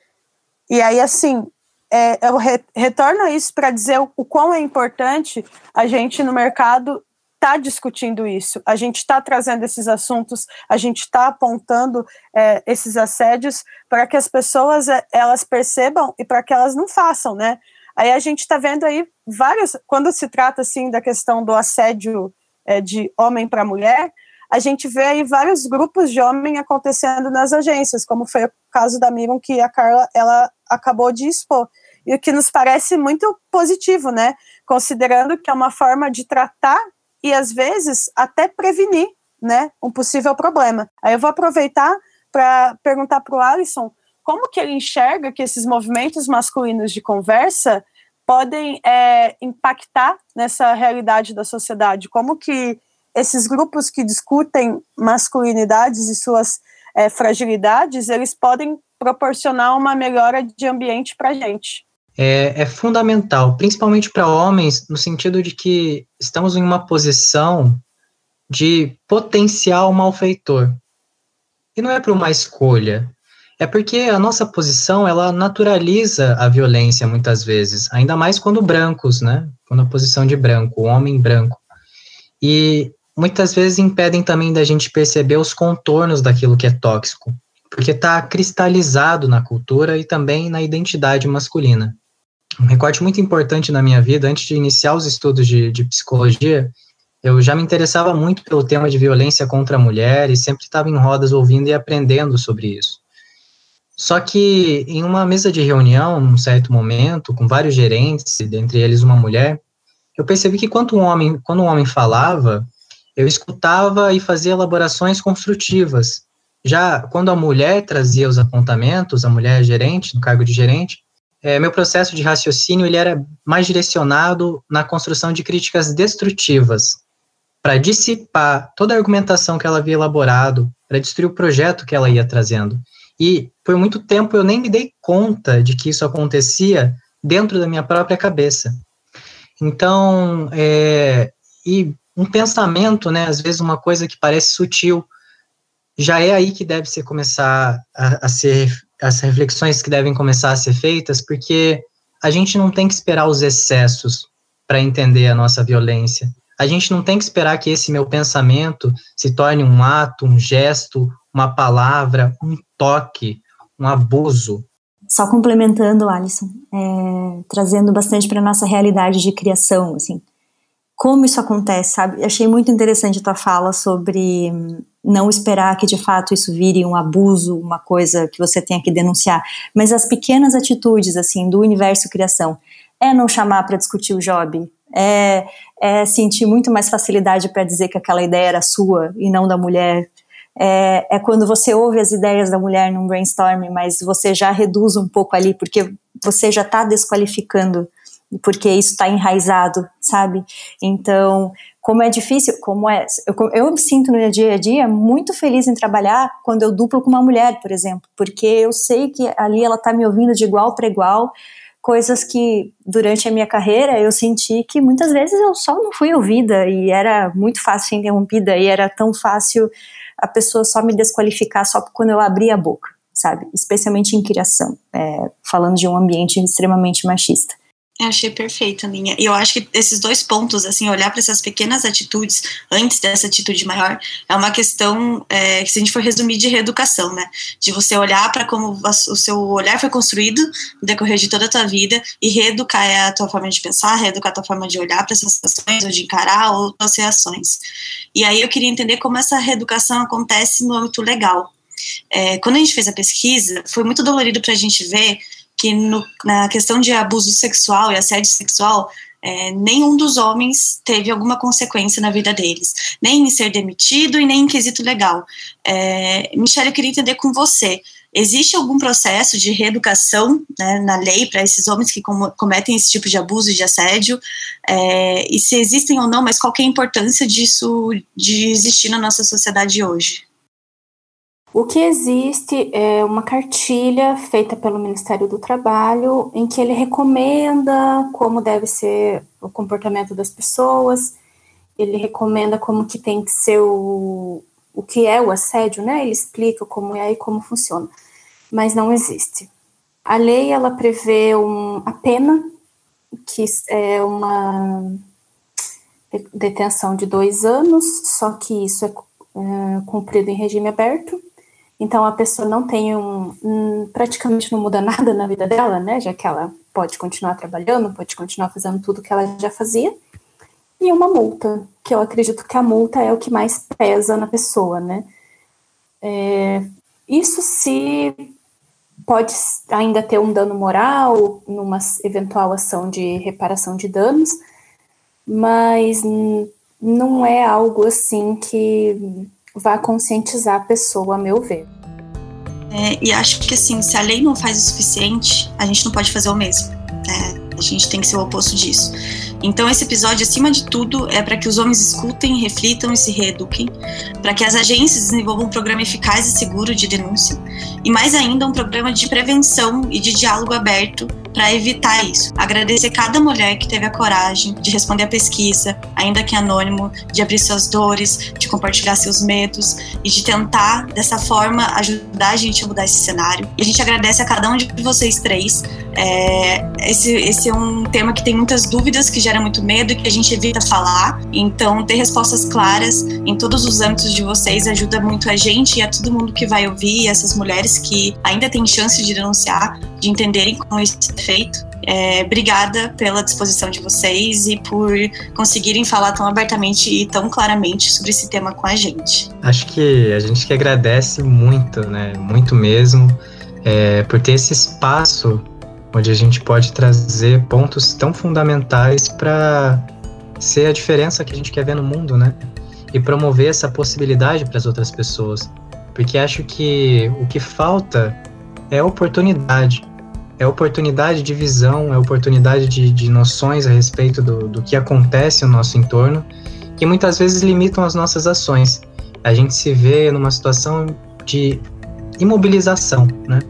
e aí, assim, é, eu re, retorno isso para dizer o, o quão é importante a gente no mercado está discutindo isso, a gente está trazendo esses assuntos, a gente está apontando é, esses assédios para que as pessoas é, elas percebam e para que elas não façam, né? Aí a gente está vendo aí várias, quando se trata assim da questão do assédio é, de homem para mulher, a gente vê aí vários grupos de homem acontecendo nas agências, como foi o caso da Miriam que a Carla ela acabou de expor. E o que nos parece muito positivo, né? Considerando que é uma forma de tratar e às vezes até prevenir, né, um possível problema. Aí eu vou aproveitar para perguntar para o Alisson como que ele enxerga que esses movimentos masculinos de conversa podem é, impactar nessa realidade da sociedade? Como que esses grupos que discutem masculinidades e suas é, fragilidades, eles podem proporcionar uma melhora de ambiente para a gente? É, é fundamental, principalmente para homens, no sentido de que estamos em uma posição de potencial malfeitor. E não é por uma escolha, é porque a nossa posição, ela naturaliza a violência muitas vezes, ainda mais quando brancos, né? Quando a posição de branco, homem branco. E muitas vezes impedem também da gente perceber os contornos daquilo que é tóxico, porque está cristalizado na cultura e também na identidade masculina. Um recorte muito importante na minha vida, antes de iniciar os estudos de, de psicologia, eu já me interessava muito pelo tema de violência contra a mulher e sempre estava em rodas ouvindo e aprendendo sobre isso. Só que em uma mesa de reunião, num certo momento, com vários gerentes, dentre eles uma mulher, eu percebi que quando um homem, quando um homem falava, eu escutava e fazia elaborações construtivas. Já quando a mulher trazia os apontamentos, a mulher gerente, no cargo de gerente, é, meu processo de raciocínio ele era mais direcionado na construção de críticas destrutivas, para dissipar toda a argumentação que ela havia elaborado, para destruir o projeto que ela ia trazendo. E por muito tempo eu nem me dei conta de que isso acontecia dentro da minha própria cabeça. Então, é, e um pensamento, né, às vezes uma coisa que parece sutil, já é aí que deve ser começar a, a ser as reflexões que devem começar a ser feitas, porque a gente não tem que esperar os excessos para entender a nossa violência. A gente não tem que esperar que esse meu pensamento se torne um ato, um gesto, uma palavra, um toque, um abuso. Só complementando, Alisson, é, trazendo bastante para nossa realidade de criação, assim, como isso acontece, sabe? Achei muito interessante a tua fala sobre não esperar que de fato isso vire um abuso, uma coisa que você tenha que denunciar, mas as pequenas atitudes assim do universo criação é não chamar para discutir o job, é, é sentir muito mais facilidade para dizer que aquela ideia era sua e não da mulher. É, é, quando você ouve as ideias da mulher num brainstorming, mas você já reduz um pouco ali, porque você já está desqualificando, porque isso está enraizado, sabe? Então, como é difícil, como é. Eu, eu me sinto no dia a dia muito feliz em trabalhar quando eu duplo com uma mulher, por exemplo, porque eu sei que ali ela está me ouvindo de igual para igual, coisas que durante a minha carreira eu senti que muitas vezes eu só não fui ouvida e era muito fácil ser interrompida e era tão fácil a pessoa só me desqualificar só quando eu abria a boca, sabe? Especialmente em criação, é, falando de um ambiente extremamente machista. Eu achei perfeito, Aninha. E eu acho que esses dois pontos, assim, olhar para essas pequenas atitudes antes dessa atitude maior, é uma questão é, que, se a gente for resumir, de reeducação, né? De você olhar para como o seu olhar foi construído no decorrer de toda a tua vida e reeducar a tua forma de pensar, reeducar a tua forma de olhar para essas situações, ou de encarar outras reações. E aí eu queria entender como essa reeducação acontece no âmbito legal. É, quando a gente fez a pesquisa, foi muito dolorido para a gente ver que no, na questão de abuso sexual e assédio sexual, é, nenhum dos homens teve alguma consequência na vida deles, nem em ser demitido e nem em quesito legal. É, Michelle, eu queria entender com você. Existe algum processo de reeducação né, na lei para esses homens que com, cometem esse tipo de abuso e de assédio? É, e se existem ou não, mas qual é a importância disso de existir na nossa sociedade hoje? O que existe é uma cartilha feita pelo Ministério do Trabalho em que ele recomenda como deve ser o comportamento das pessoas, ele recomenda como que tem que ser o, o que é o assédio, né? Ele explica como é e como funciona, mas não existe. A lei ela prevê um, a pena que é uma detenção de dois anos, só que isso é, é cumprido em regime aberto então a pessoa não tem um, um, praticamente não muda nada na vida dela, né? Já que ela pode continuar trabalhando, pode continuar fazendo tudo que ela já fazia. E uma multa, que eu acredito que a multa é o que mais pesa na pessoa, né? É, isso se pode ainda ter um dano moral numa eventual ação de reparação de danos, mas não é algo assim que vá conscientizar a pessoa, a meu ver. É, e acho que assim, se a lei não faz o suficiente, a gente não pode fazer o mesmo. É, a gente tem que ser o oposto disso. Então, esse episódio, acima de tudo, é para que os homens escutem, reflitam e se reeduquem, para que as agências desenvolvam um programa eficaz e seguro de denúncia, e mais ainda, um programa de prevenção e de diálogo aberto para evitar isso. Agradecer cada mulher que teve a coragem de responder a pesquisa, ainda que anônimo, de abrir suas dores, de compartilhar seus medos e de tentar, dessa forma, ajudar a gente a mudar esse cenário. E a gente agradece a cada um de vocês três. É, esse, esse é um tema que tem muitas dúvidas, que gera muito medo e que a gente evita falar. Então, ter respostas claras em todos os âmbitos de vocês ajuda muito a gente e a todo mundo que vai ouvir, essas mulheres que ainda têm chance de denunciar, de entenderem como isso é feito. É, obrigada pela disposição de vocês e por conseguirem falar tão abertamente e tão claramente sobre esse tema com a gente. Acho que a gente que agradece muito, né? Muito mesmo, é, por ter esse espaço onde a gente pode trazer pontos tão fundamentais para ser a diferença que a gente quer ver no mundo, né? E promover essa possibilidade para as outras pessoas. Porque acho que o que falta é oportunidade é oportunidade de visão, é oportunidade de, de noções a respeito do, do que acontece no nosso entorno, que muitas vezes limitam as nossas ações. A gente se vê numa situação de imobilização, né?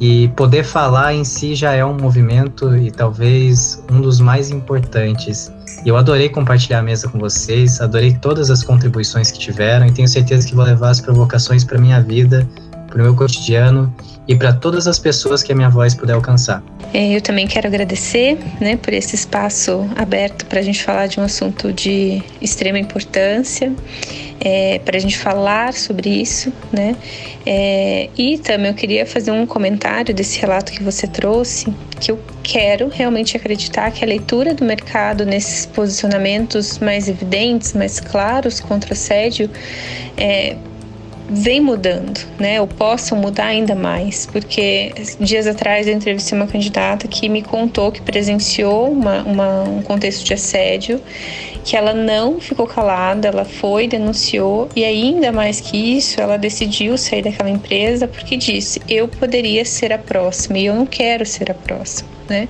E poder falar em si já é um movimento e talvez um dos mais importantes. Eu adorei compartilhar a mesa com vocês, adorei todas as contribuições que tiveram e tenho certeza que vou levar as provocações para minha vida, para o meu cotidiano e para todas as pessoas que a minha voz puder alcançar. É, eu também quero agradecer né, por esse espaço aberto para a gente falar de um assunto de extrema importância, é, para a gente falar sobre isso. Né? É, e também eu queria fazer um comentário desse relato que você trouxe, que eu quero realmente acreditar que a leitura do mercado nesses posicionamentos mais evidentes, mais claros contra assédio, é, vem mudando, né? Ou possam mudar ainda mais, porque dias atrás eu entrevistei uma candidata que me contou que presenciou uma, uma, um contexto de assédio, que ela não ficou calada, ela foi, denunciou e ainda mais que isso, ela decidiu sair daquela empresa porque disse: eu poderia ser a próxima e eu não quero ser a próxima, né?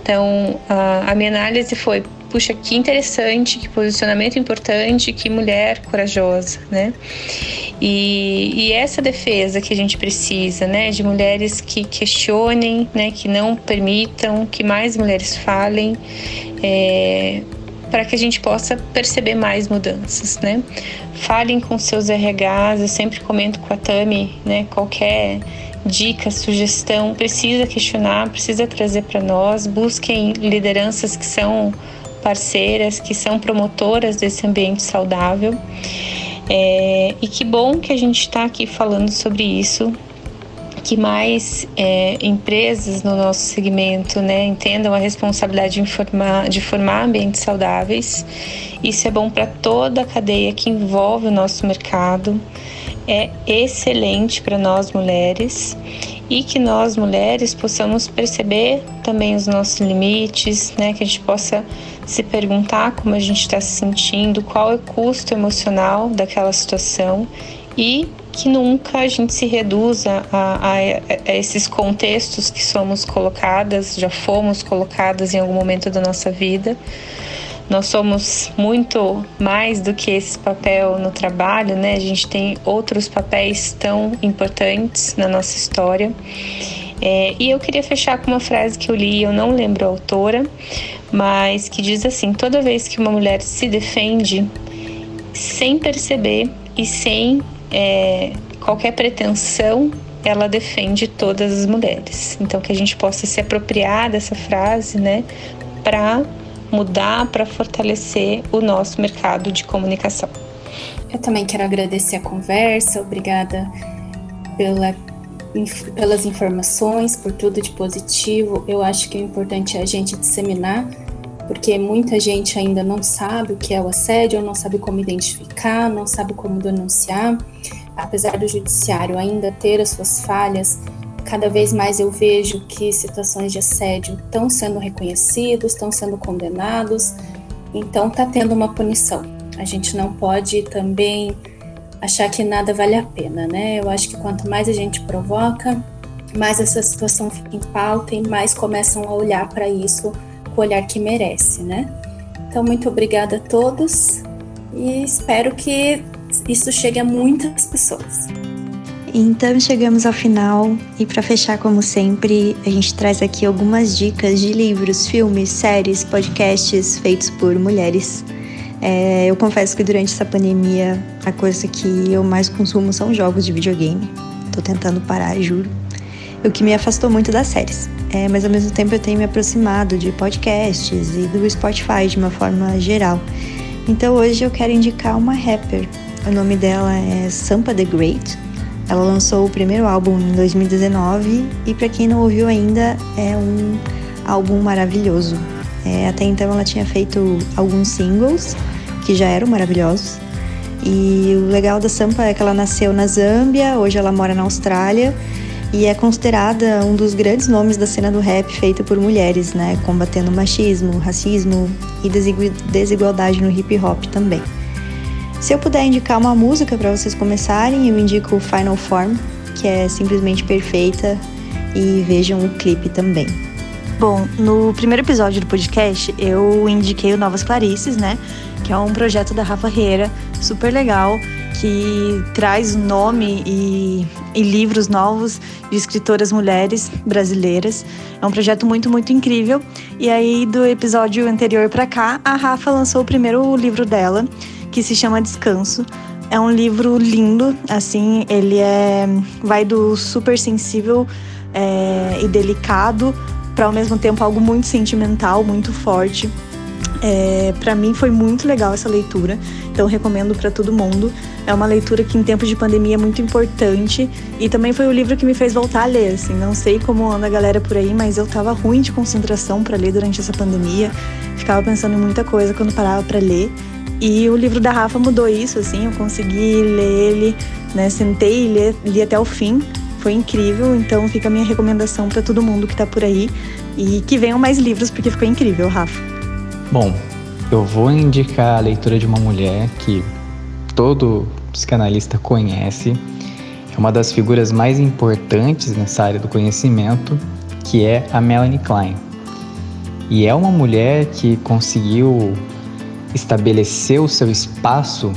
Então a, a minha análise foi puxa, que interessante, que posicionamento importante, que mulher corajosa, né? E, e essa defesa que a gente precisa, né, de mulheres que questionem, né, que não permitam que mais mulheres falem, é, para que a gente possa perceber mais mudanças, né? Falem com seus RHs, eu sempre comento com a Tami, né, qualquer dica, sugestão, precisa questionar, precisa trazer para nós, busquem lideranças que são parceiras que são promotoras desse ambiente saudável. É, e que bom que a gente está aqui falando sobre isso, que mais é, empresas no nosso segmento né, entendam a responsabilidade de, informar, de formar ambientes saudáveis. Isso é bom para toda a cadeia que envolve o nosso mercado, é excelente para nós mulheres e que nós mulheres possamos perceber também os nossos limites, né, que a gente possa se perguntar como a gente está se sentindo, qual é o custo emocional daquela situação e que nunca a gente se reduza a, a, a, esses contextos que somos colocadas, já fomos colocadas em algum momento da nossa vida. Nós somos muito mais do que esse papel no trabalho, né? A gente tem outros papéis tão importantes na nossa história. É, e eu queria fechar com uma frase que eu li, eu não lembro a autora, mas que diz assim: toda vez que uma mulher se defende sem perceber e sem é, qualquer pretensão, ela defende todas as mulheres. Então que a gente possa se apropriar dessa frase, né, para mudar, para fortalecer o nosso mercado de comunicação. Eu também quero agradecer a conversa, obrigada pela pelas informações, por tudo de positivo. Eu acho que o importante é a gente disseminar, porque muita gente ainda não sabe o que é o assédio, não sabe como identificar, não sabe como denunciar. Apesar do judiciário ainda ter as suas falhas, cada vez mais eu vejo que situações de assédio estão sendo reconhecidos, estão sendo condenados, então está tendo uma punição. A gente não pode também achar que nada vale a pena, né? Eu acho que quanto mais a gente provoca, mais essa situação fica em pauta e mais começam a olhar para isso com o olhar que merece, né? Então, muito obrigada a todos e espero que isso chegue a muitas pessoas. Então chegamos ao final e para fechar como sempre, a gente traz aqui algumas dicas de livros, filmes, séries, podcasts feitos por mulheres. É, eu confesso que durante essa pandemia a coisa que eu mais consumo são jogos de videogame. Tô tentando parar, juro. O que me afastou muito das séries. É, mas ao mesmo tempo eu tenho me aproximado de podcasts e do Spotify de uma forma geral. Então hoje eu quero indicar uma rapper. O nome dela é Sampa the Great. Ela lançou o primeiro álbum em 2019 e para quem não ouviu ainda é um álbum maravilhoso. É, até então ela tinha feito alguns singles que já eram maravilhosos. E o legal da Sampa é que ela nasceu na Zâmbia, hoje ela mora na Austrália e é considerada um dos grandes nomes da cena do rap feita por mulheres, né, combatendo machismo, racismo e desigualdade no hip hop também. Se eu puder indicar uma música para vocês começarem, eu indico Final Form, que é simplesmente perfeita e vejam o clipe também. Bom, no primeiro episódio do podcast eu indiquei o Novas Clarices, né? Que é um projeto da Rafa Reira, super legal, que traz nome e, e livros novos de escritoras mulheres brasileiras. É um projeto muito, muito incrível. E aí, do episódio anterior para cá, a Rafa lançou o primeiro livro dela, que se chama Descanso. É um livro lindo, assim, ele é vai do super sensível é, e delicado para ao mesmo tempo algo muito sentimental, muito forte. É, para mim foi muito legal essa leitura, então recomendo para todo mundo. É uma leitura que em tempos de pandemia é muito importante e também foi o livro que me fez voltar a ler. Assim, não sei como anda a galera por aí, mas eu tava ruim de concentração para ler durante essa pandemia. Ficava pensando em muita coisa quando parava para ler. E o livro da Rafa mudou isso, assim, eu consegui ler ele, né? Sentei e li, li até o fim. Foi incrível, então fica a minha recomendação para todo mundo que tá por aí e que venham mais livros porque ficou incrível, Rafa. Bom, eu vou indicar a leitura de uma mulher que todo psicanalista conhece, é uma das figuras mais importantes nessa área do conhecimento, que é a Melanie Klein. E é uma mulher que conseguiu estabelecer o seu espaço,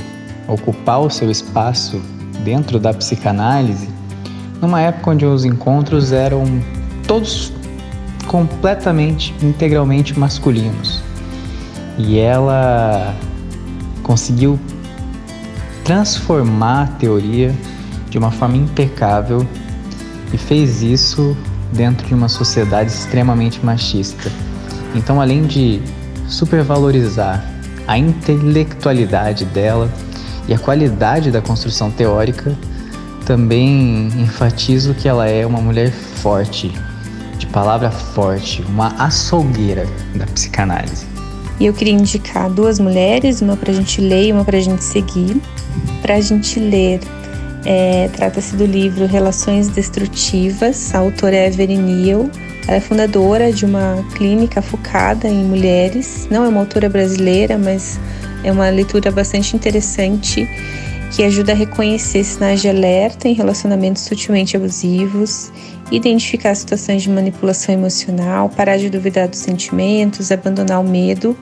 ocupar o seu espaço dentro da psicanálise, numa época onde os encontros eram todos completamente, integralmente masculinos. E ela conseguiu transformar a teoria de uma forma impecável e fez isso dentro de uma sociedade extremamente machista. Então, além de supervalorizar a intelectualidade dela e a qualidade da construção teórica, também enfatizo que ela é uma mulher forte, de palavra forte, uma açougueira da psicanálise. E eu queria indicar duas mulheres, uma para a gente ler e uma para a gente seguir. Para a gente ler, é, trata-se do livro Relações Destrutivas, a autora é Evelyn Neal. Ela é fundadora de uma clínica focada em mulheres. Não é uma autora brasileira, mas é uma leitura bastante interessante que ajuda a reconhecer sinais de alerta em relacionamentos sutilmente abusivos, identificar situações de manipulação emocional, parar de duvidar dos sentimentos, abandonar o medo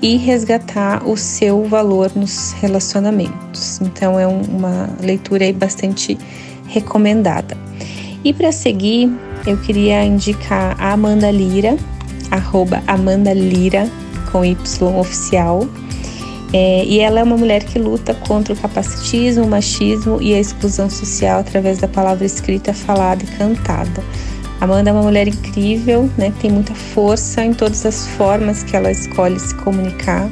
e resgatar o seu valor nos relacionamentos. Então é uma leitura bastante recomendada. E para seguir, eu queria indicar a Amanda Lira, arroba Amanda Lira com Y oficial. É, e ela é uma mulher que luta contra o capacitismo, o machismo e a exclusão social através da palavra escrita, falada e cantada. Amanda é uma mulher incrível, né, tem muita força em todas as formas que ela escolhe se comunicar.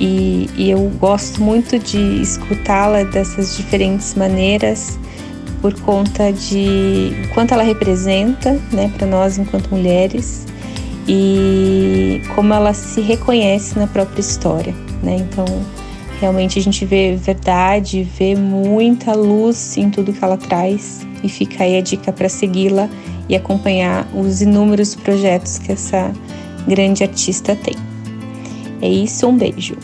E, e eu gosto muito de escutá-la dessas diferentes maneiras por conta de quanto ela representa né, para nós enquanto mulheres e como ela se reconhece na própria história né? Então, realmente a gente vê verdade, vê muita luz em tudo que ela traz e fica aí a dica para segui-la e acompanhar os inúmeros projetos que essa grande artista tem. É isso, um beijo.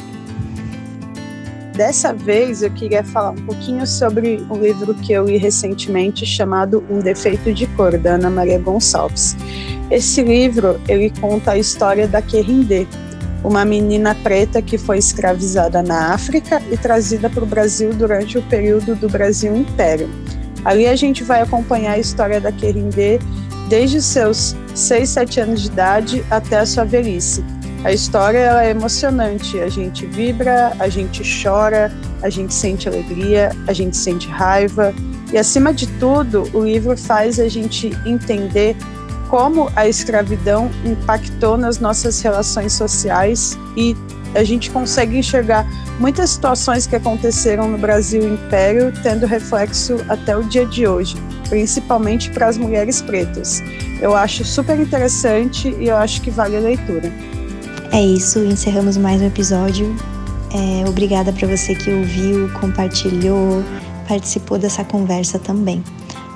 Dessa vez eu queria falar um pouquinho sobre um livro que eu li recentemente chamado Um Defeito de Cor, da Ana Maria Gonçalves. Esse livro ele conta a história da Querindê, uma menina preta que foi escravizada na África e trazida para o Brasil durante o período do Brasil Império. Ali a gente vai acompanhar a história da Querindê desde seus 6, 7 anos de idade até a sua velhice. A história ela é emocionante, a gente vibra, a gente chora, a gente sente alegria, a gente sente raiva e acima de tudo, o livro faz a gente entender como a escravidão impactou nas nossas relações sociais e a gente consegue enxergar muitas situações que aconteceram no Brasil Império tendo reflexo até o dia de hoje, principalmente para as mulheres pretas. Eu acho super interessante e eu acho que vale a leitura. É isso, encerramos mais um episódio. É, obrigada para você que ouviu, compartilhou, participou dessa conversa também.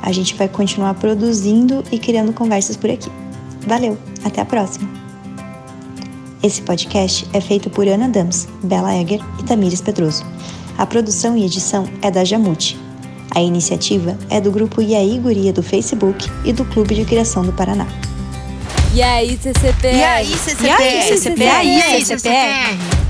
A gente vai continuar produzindo e criando conversas por aqui. Valeu, até a próxima! Esse podcast é feito por Ana Dams, Bela Egger e Tamires Pedroso. A produção e edição é da Jamute. A iniciativa é do grupo Iaí Guria do Facebook e do Clube de Criação do Paraná. E aí, CCPR? E aí, CCPR? E aí, CCPR? E aí, CCPR?